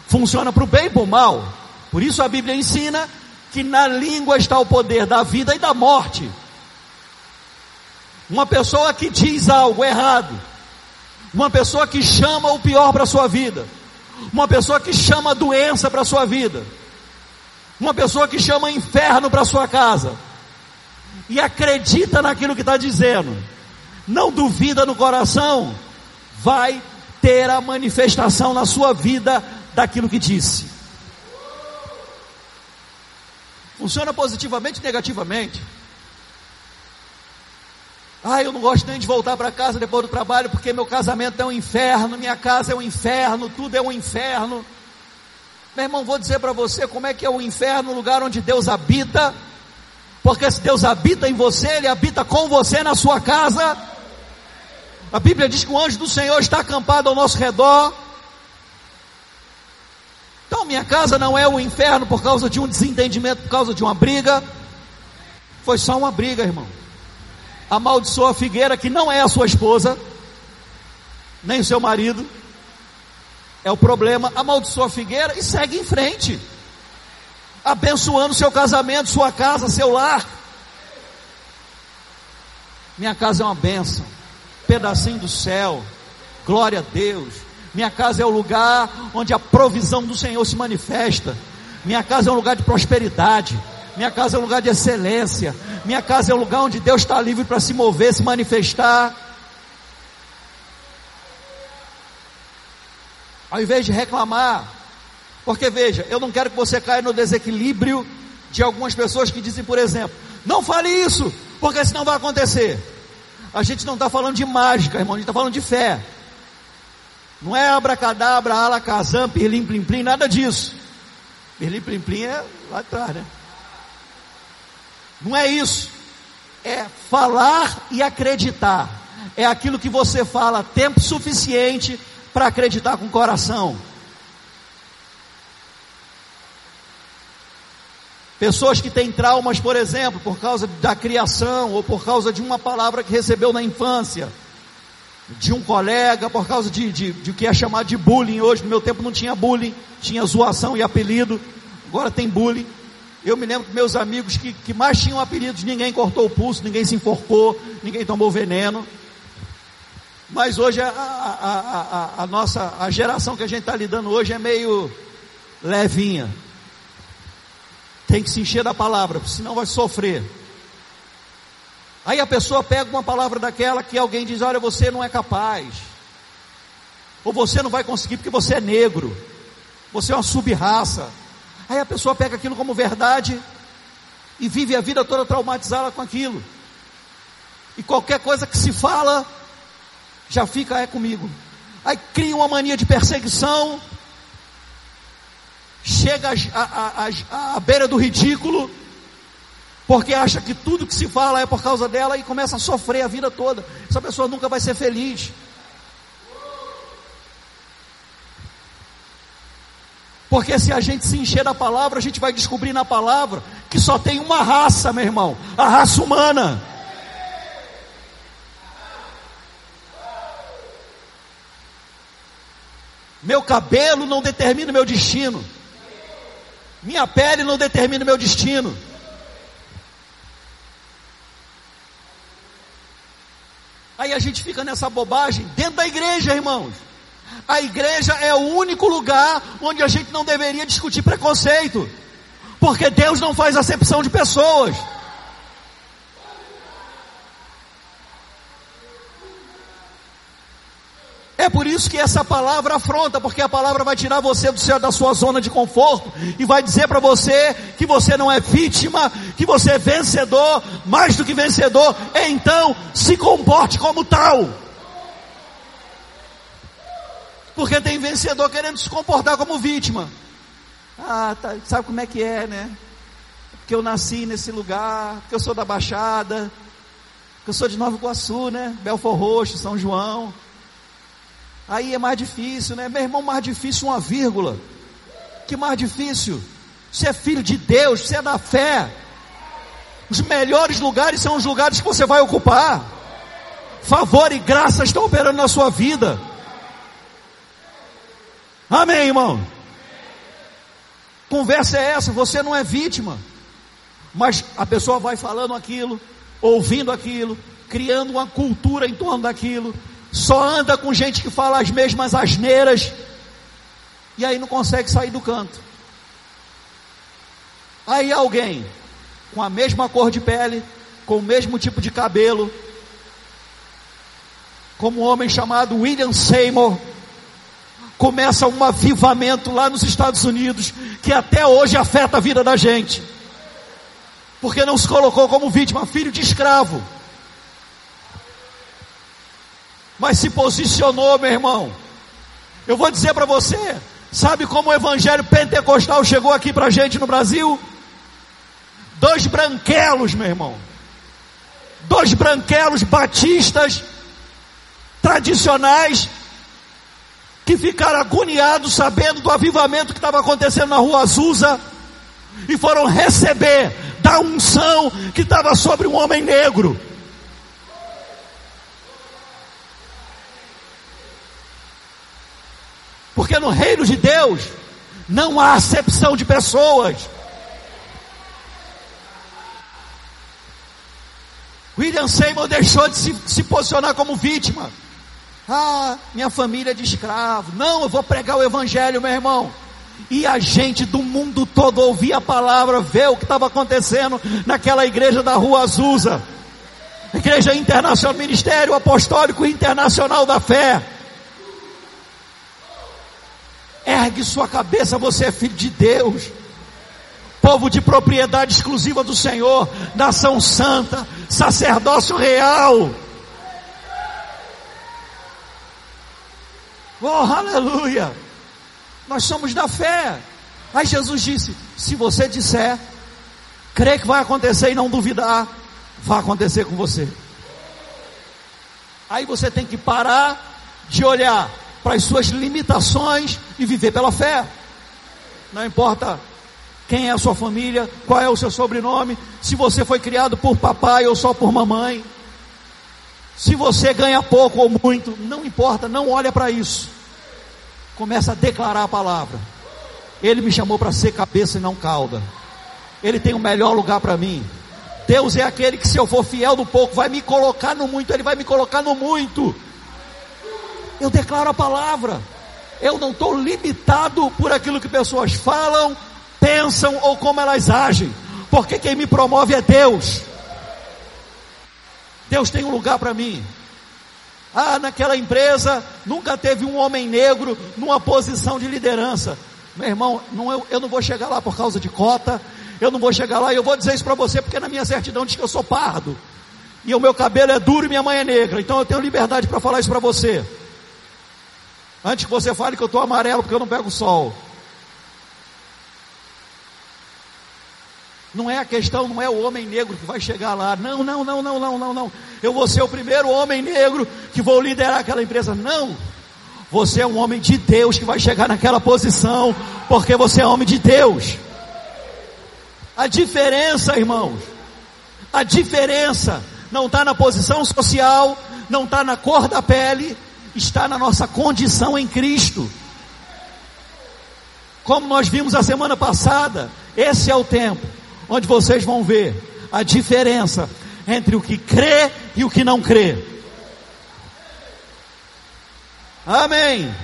Funciona para o bem e para o mal. Por isso a Bíblia ensina que na língua está o poder da vida e da morte. Uma pessoa que diz algo errado, uma pessoa que chama o pior para a sua vida, uma pessoa que chama doença para a sua vida, uma pessoa que chama inferno para sua casa, e acredita naquilo que está dizendo, não duvida no coração, vai ter a manifestação na sua vida daquilo que disse. Funciona positivamente e negativamente. Ah, eu não gosto nem de voltar para casa depois do trabalho, porque meu casamento é um inferno, minha casa é um inferno, tudo é um inferno. Meu irmão, vou dizer para você como é que é o inferno, o lugar onde Deus habita. Porque se Deus habita em você, Ele habita com você na sua casa. A Bíblia diz que o anjo do Senhor está acampado ao nosso redor. Então, minha casa não é o inferno por causa de um desentendimento, por causa de uma briga. Foi só uma briga, irmão. Amaldiçoa a figueira que não é a sua esposa, nem o seu marido. É o problema. Amaldiçoa a figueira e segue em frente. Abençoando seu casamento, sua casa, seu lar. Minha casa é uma bênção pedacinho do céu. Glória a Deus. Minha casa é o lugar onde a provisão do Senhor se manifesta. Minha casa é um lugar de prosperidade. Minha casa é um lugar de excelência. Minha casa é um lugar onde Deus está livre para se mover, se manifestar. Ao invés de reclamar, porque veja, eu não quero que você caia no desequilíbrio de algumas pessoas que dizem, por exemplo, não fale isso, porque senão vai acontecer. A gente não está falando de mágica, irmão, a gente está falando de fé. Não é abracadabra, alakazam, pirlim, plim, plim, nada disso. Pirlim, plim, plim é lá atrás, né? Não é isso. É falar e acreditar. É aquilo que você fala tempo suficiente para acreditar com o coração. Pessoas que têm traumas, por exemplo, por causa da criação ou por causa de uma palavra que recebeu na infância, de um colega, por causa de, de, de o que é chamado de bullying hoje. No meu tempo não tinha bullying, tinha zoação e apelido, agora tem bullying. Eu me lembro que meus amigos que, que mais tinham apelidos, ninguém cortou o pulso, ninguém se enforcou, ninguém tomou veneno. Mas hoje a, a, a, a nossa a geração que a gente está lidando hoje é meio levinha. Tem que se encher da palavra, senão vai sofrer. Aí a pessoa pega uma palavra daquela que alguém diz: Olha, você não é capaz. Ou você não vai conseguir porque você é negro. Você é uma sub-raça. Aí a pessoa pega aquilo como verdade e vive a vida toda traumatizada com aquilo. E qualquer coisa que se fala, já fica é comigo. Aí cria uma mania de perseguição, chega à beira do ridículo, porque acha que tudo que se fala é por causa dela e começa a sofrer a vida toda. Essa pessoa nunca vai ser feliz. Porque se a gente se encher da palavra, a gente vai descobrir na palavra que só tem uma raça, meu irmão, a raça humana. Meu cabelo não determina o meu destino. Minha pele não determina o meu destino. Aí a gente fica nessa bobagem dentro da igreja, irmãos. A igreja é o único lugar onde a gente não deveria discutir preconceito. Porque Deus não faz acepção de pessoas. É por isso que essa palavra afronta, porque a palavra vai tirar você do seu, da sua zona de conforto e vai dizer para você que você não é vítima, que você é vencedor, mais do que vencedor. Então, se comporte como tal. Porque tem vencedor querendo se comportar como vítima. Ah, tá, sabe como é que é, né? Porque eu nasci nesse lugar, que eu sou da Baixada, que eu sou de Nova Iguaçu, né? Belfor Roxo, São João. Aí é mais difícil, né? Meu irmão, mais difícil uma vírgula. Que mais difícil? Você é filho de Deus, você é da fé. Os melhores lugares são os lugares que você vai ocupar. Favor e graça estão operando na sua vida. Amém, irmão? Conversa é essa, você não é vítima. Mas a pessoa vai falando aquilo, ouvindo aquilo, criando uma cultura em torno daquilo, só anda com gente que fala as mesmas asneiras, e aí não consegue sair do canto. Aí alguém com a mesma cor de pele, com o mesmo tipo de cabelo, como um homem chamado William Seymour, começa um avivamento lá nos Estados Unidos, que até hoje afeta a vida da gente, porque não se colocou como vítima, filho de escravo mas se posicionou, meu irmão. Eu vou dizer para você, sabe como o evangelho pentecostal chegou aqui para a gente no Brasil? Dois branquelos, meu irmão. Dois branquelos batistas tradicionais que ficaram agoniados sabendo do avivamento que estava acontecendo na rua Azusa e foram receber da unção que estava sobre um homem negro. Porque no reino de Deus não há acepção de pessoas. William Seymour deixou de se, se, posicionar como vítima. Ah, minha família é de escravo. Não, eu vou pregar o evangelho, meu irmão. E a gente do mundo todo ouvia a palavra, ver o que estava acontecendo naquela igreja da Rua Azusa. Igreja Internacional, Ministério Apostólico Internacional da Fé. Ergue sua cabeça, você é filho de Deus. Povo de propriedade exclusiva do Senhor, nação santa, sacerdócio real. Oh, aleluia! Nós somos da fé. Aí Jesus disse: se você disser, crer que vai acontecer e não duvidar, vai acontecer com você. Aí você tem que parar de olhar para as suas limitações e viver pela fé. Não importa quem é a sua família, qual é o seu sobrenome, se você foi criado por papai ou só por mamãe, se você ganha pouco ou muito, não importa, não olha para isso. Começa a declarar a palavra. Ele me chamou para ser cabeça e não cauda. Ele tem o melhor lugar para mim. Deus é aquele que se eu for fiel no pouco, vai me colocar no muito, ele vai me colocar no muito. Eu declaro a palavra. Eu não estou limitado por aquilo que pessoas falam, pensam ou como elas agem. Porque quem me promove é Deus. Deus tem um lugar para mim. Ah, naquela empresa nunca teve um homem negro numa posição de liderança. Meu irmão, não, eu, eu não vou chegar lá por causa de cota. Eu não vou chegar lá e eu vou dizer isso para você porque na minha certidão diz que eu sou pardo. E o meu cabelo é duro e minha mãe é negra. Então eu tenho liberdade para falar isso para você. Antes que você fale que eu estou amarelo porque eu não pego sol. Não é a questão, não é o homem negro que vai chegar lá. Não, não, não, não, não, não, não. Eu vou ser o primeiro homem negro que vou liderar aquela empresa. Não. Você é um homem de Deus que vai chegar naquela posição, porque você é homem de Deus. A diferença, irmãos, a diferença não está na posição social, não está na cor da pele, está na nossa condição em Cristo. Como nós vimos a semana passada, esse é o tempo onde vocês vão ver a diferença entre o que crê e o que não crê. Amém.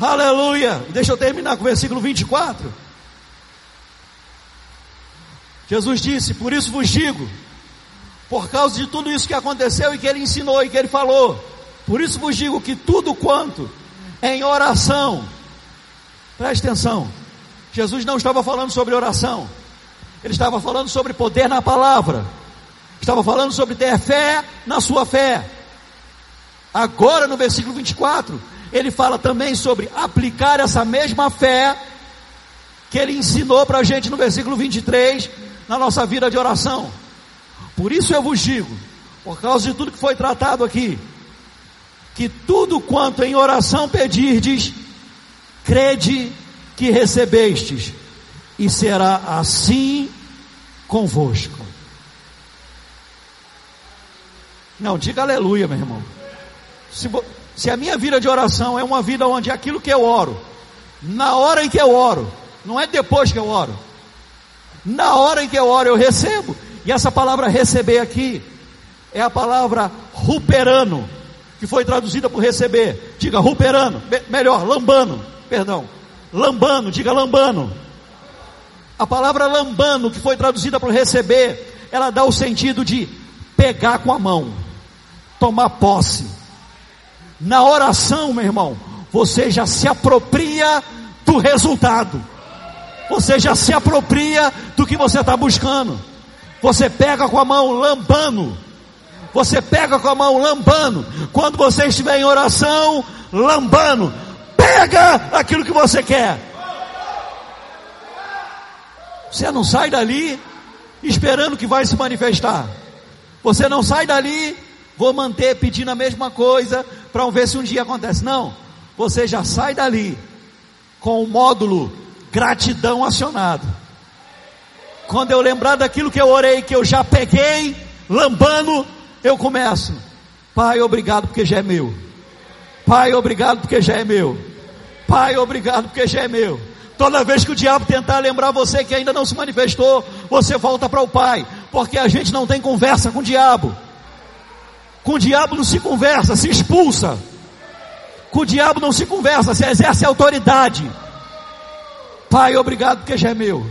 Aleluia. Deixa eu terminar com o versículo 24. Jesus disse: Por isso vos digo, por causa de tudo isso que aconteceu e que ele ensinou e que ele falou, por isso vos digo que tudo quanto em oração, preste atenção, Jesus não estava falando sobre oração, ele estava falando sobre poder na palavra, estava falando sobre ter fé na sua fé. Agora no versículo 24, ele fala também sobre aplicar essa mesma fé que ele ensinou para a gente no versículo 23, na nossa vida de oração. Por isso eu vos digo, por causa de tudo que foi tratado aqui, que tudo quanto em oração pedirdes, crede que recebestes, e será assim convosco. Não, diga aleluia, meu irmão. Se, se, a minha vida de oração é uma vida onde aquilo que eu oro, na hora em que eu oro, não é depois que eu oro, na hora em que eu oro eu recebo, e essa palavra receber aqui é a palavra ruperano, que foi traduzida por receber. Diga ruperano, melhor, lambano, perdão. Lambano, diga lambano. A palavra lambano, que foi traduzida por receber, ela dá o sentido de pegar com a mão, tomar posse. Na oração, meu irmão, você já se apropria do resultado. Você já se apropria do que você está buscando. Você pega com a mão lambando. Você pega com a mão lambando. Quando você estiver em oração, lambando. Pega aquilo que você quer. Você não sai dali esperando que vai se manifestar. Você não sai dali, vou manter pedindo a mesma coisa para ver se um dia acontece. Não. Você já sai dali com o módulo gratidão acionado. Quando eu lembrar daquilo que eu orei, que eu já peguei, lambando, eu começo. Pai, obrigado porque já é meu. Pai, obrigado porque já é meu. Pai, obrigado porque já é meu. Toda vez que o diabo tentar lembrar você que ainda não se manifestou, você volta para o Pai, porque a gente não tem conversa com o diabo. Com o diabo não se conversa, se expulsa. Com o diabo não se conversa, se exerce autoridade. Pai, obrigado porque já é meu.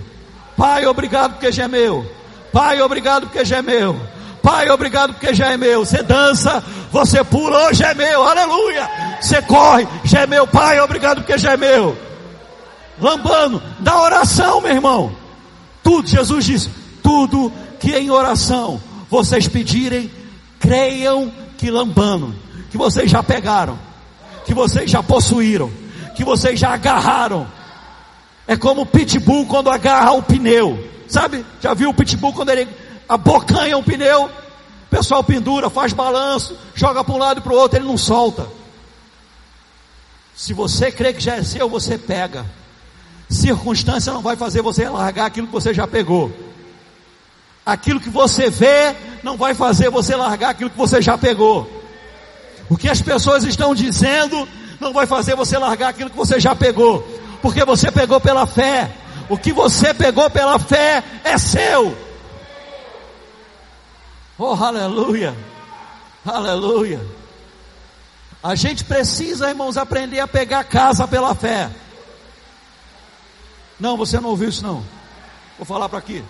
Pai, obrigado porque já é meu. Pai, obrigado porque já é meu. Pai, obrigado porque já é meu. Você dança, você pula, hoje é meu, aleluia. Você corre, já é meu. Pai, obrigado porque já é meu. Lambando, da oração, meu irmão. Tudo, Jesus disse, tudo que em oração vocês pedirem, creiam que lambando, que vocês já pegaram, que vocês já possuíram, que vocês já agarraram é como o pitbull quando agarra o pneu. Sabe? Já viu o pitbull quando ele abocanha um pneu? O pessoal pendura, faz balanço, joga para um lado e para o outro, ele não solta. Se você crê que já é seu, você pega. Circunstância não vai fazer você largar aquilo que você já pegou. Aquilo que você vê não vai fazer você largar aquilo que você já pegou. O que as pessoas estão dizendo não vai fazer você largar aquilo que você já pegou porque você pegou pela fé. O que você pegou pela fé é seu. Oh, aleluia! Aleluia! A gente precisa, irmãos, aprender a pegar casa pela fé. Não, você não ouviu isso não. Vou falar para aqui.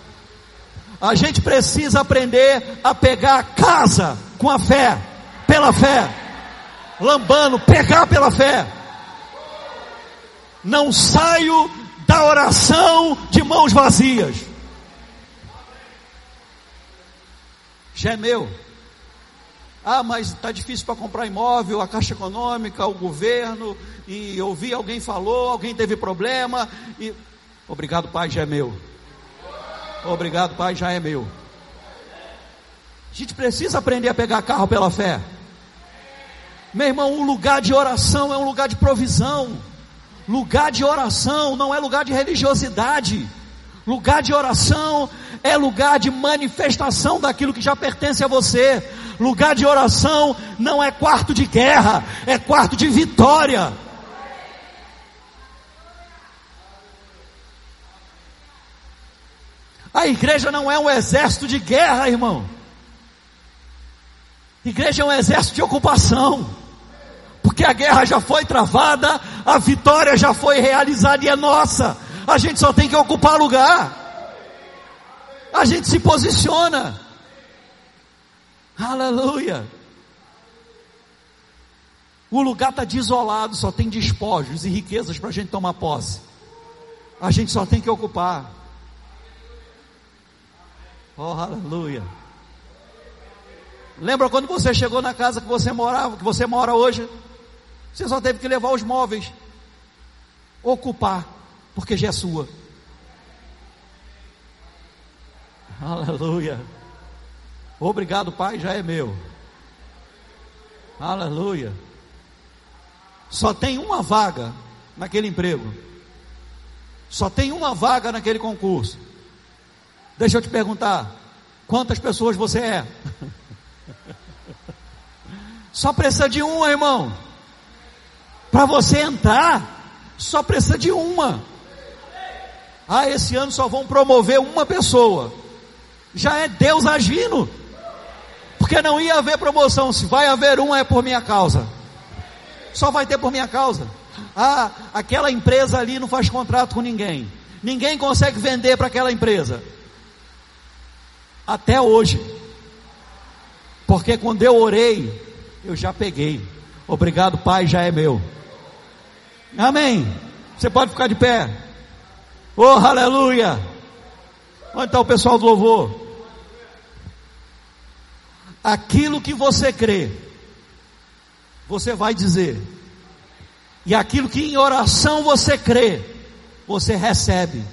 A gente precisa aprender a pegar casa com a fé, pela fé. Lambando, pegar pela fé não saio da oração de mãos vazias. Gemeu. Ah, mas está difícil para comprar imóvel, a Caixa Econômica, o governo, e ouvi alguém falou, alguém teve problema, e. Obrigado, Pai, já é meu. Obrigado, Pai, já é meu. A gente precisa aprender a pegar carro pela fé. Meu irmão, o lugar de oração é um lugar de provisão. Lugar de oração não é lugar de religiosidade. Lugar de oração é lugar de manifestação daquilo que já pertence a você. Lugar de oração não é quarto de guerra, é quarto de vitória. A igreja não é um exército de guerra, irmão. Igreja é um exército de ocupação. Porque a guerra já foi travada, a vitória já foi realizada e é nossa. A gente só tem que ocupar lugar. A gente se posiciona. Aleluia. O lugar está desolado, só tem despojos e riquezas para a gente tomar posse. A gente só tem que ocupar. Oh, aleluia. Lembra quando você chegou na casa que você morava, que você mora hoje? Você só teve que levar os móveis, ocupar, porque já é sua. Aleluia. Obrigado, Pai, já é meu. Aleluia. Só tem uma vaga naquele emprego. Só tem uma vaga naquele concurso. Deixa eu te perguntar: quantas pessoas você é? Só precisa de uma, irmão. Para você entrar, só precisa de uma. Ah, esse ano só vão promover uma pessoa. Já é Deus agindo. Porque não ia haver promoção. Se vai haver uma, é por minha causa. Só vai ter por minha causa. Ah, aquela empresa ali não faz contrato com ninguém. Ninguém consegue vender para aquela empresa. Até hoje. Porque quando eu orei, eu já peguei. Obrigado, Pai, já é meu. Amém. Você pode ficar de pé. Oh, aleluia. Onde está o pessoal do louvor? Aquilo que você crê, você vai dizer. E aquilo que em oração você crê, você recebe.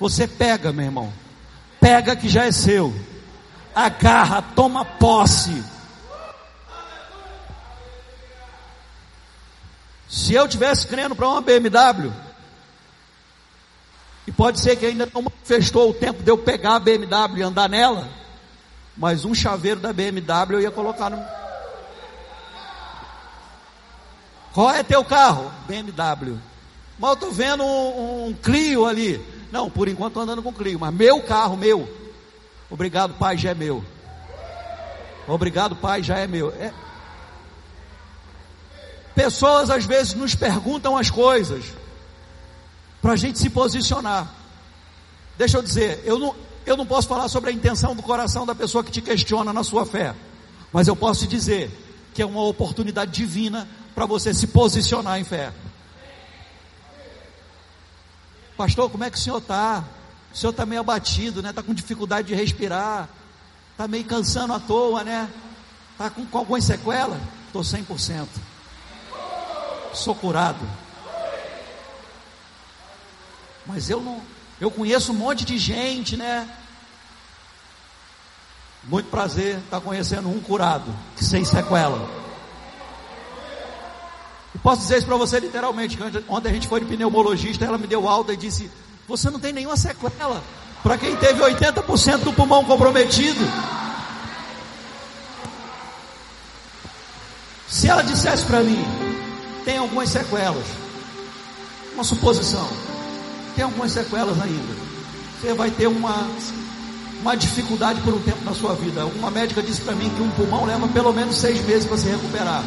Você pega, meu irmão. Pega que já é seu agarra, toma posse. Se eu tivesse crendo para uma BMW, e pode ser que ainda não manifestou o tempo de eu pegar a BMW e andar nela, mas um chaveiro da BMW eu ia colocar no. Qual é teu carro? BMW. Eu estou vendo um, um Clio ali. Não, por enquanto estou andando com Clio, mas meu carro, meu. Obrigado, Pai, já é meu. Obrigado, Pai, já é meu. É... Pessoas às vezes nos perguntam as coisas para a gente se posicionar. Deixa eu dizer, eu não, eu não posso falar sobre a intenção do coração da pessoa que te questiona na sua fé, mas eu posso te dizer que é uma oportunidade divina para você se posicionar em fé. Pastor, como é que o senhor está? O senhor está meio abatido, né? Está com dificuldade de respirar. Está meio cansando à toa, né? Está com, com algumas sequelas? Estou 100%. Sou curado. Mas eu não. Eu conheço um monte de gente, né? Muito prazer estar tá conhecendo um curado, sem sequela. E posso dizer isso para você literalmente. Ontem a gente foi de pneumologista, ela me deu alta e disse: você não tem nenhuma sequela. Para quem teve 80% do pulmão comprometido. Se ela dissesse para mim, tem algumas sequelas, uma suposição, tem algumas sequelas ainda, você vai ter uma, uma dificuldade por um tempo na sua vida. Uma médica disse para mim que um pulmão leva pelo menos seis meses para se recuperar.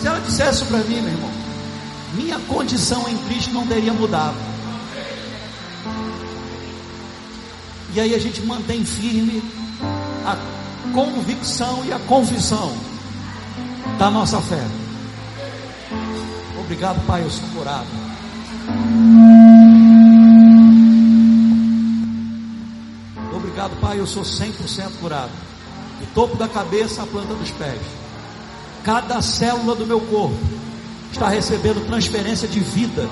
Se ela dissesse para mim, meu irmão, minha condição em Cristo não teria mudado. E aí a gente mantém firme a convicção e a confissão da nossa fé. Obrigado, Pai, eu sou curado. Obrigado, Pai, eu sou 100% curado. Do topo da cabeça à planta dos pés. Cada célula do meu corpo está recebendo transferência de vida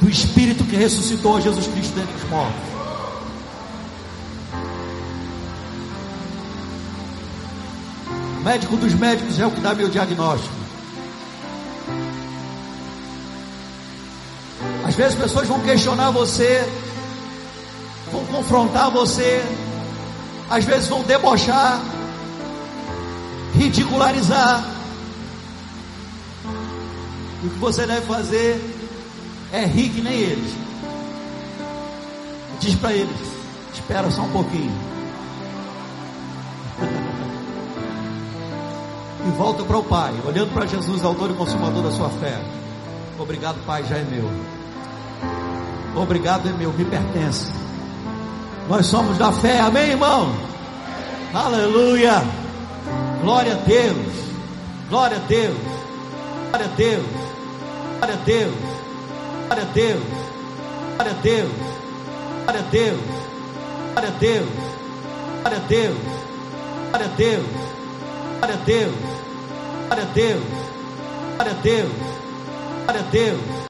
do Espírito que ressuscitou Jesus Cristo dentre os mortos. médico dos médicos é o que dá meu diagnóstico. Às vezes pessoas vão questionar você, vão confrontar você, às vezes vão debochar, ridicularizar. E o que você deve fazer é rir que nem eles. Diz para eles: espera só um pouquinho. e volta para o Pai, olhando para Jesus, autor e consumador da sua fé. Obrigado, Pai, já é meu. Obrigado é meu, me pertence. Nós somos da fé, amém, irmão? Aleluia. Glória a Deus. Glória a Deus. Glória a Deus. Glória a Deus. Glória a Deus. Glória a Deus. Glória a Deus. Glória a Deus. Glória a Deus. Glória a Deus. Glória a Deus. Glória a Deus. Glória a Deus. Glória a Deus.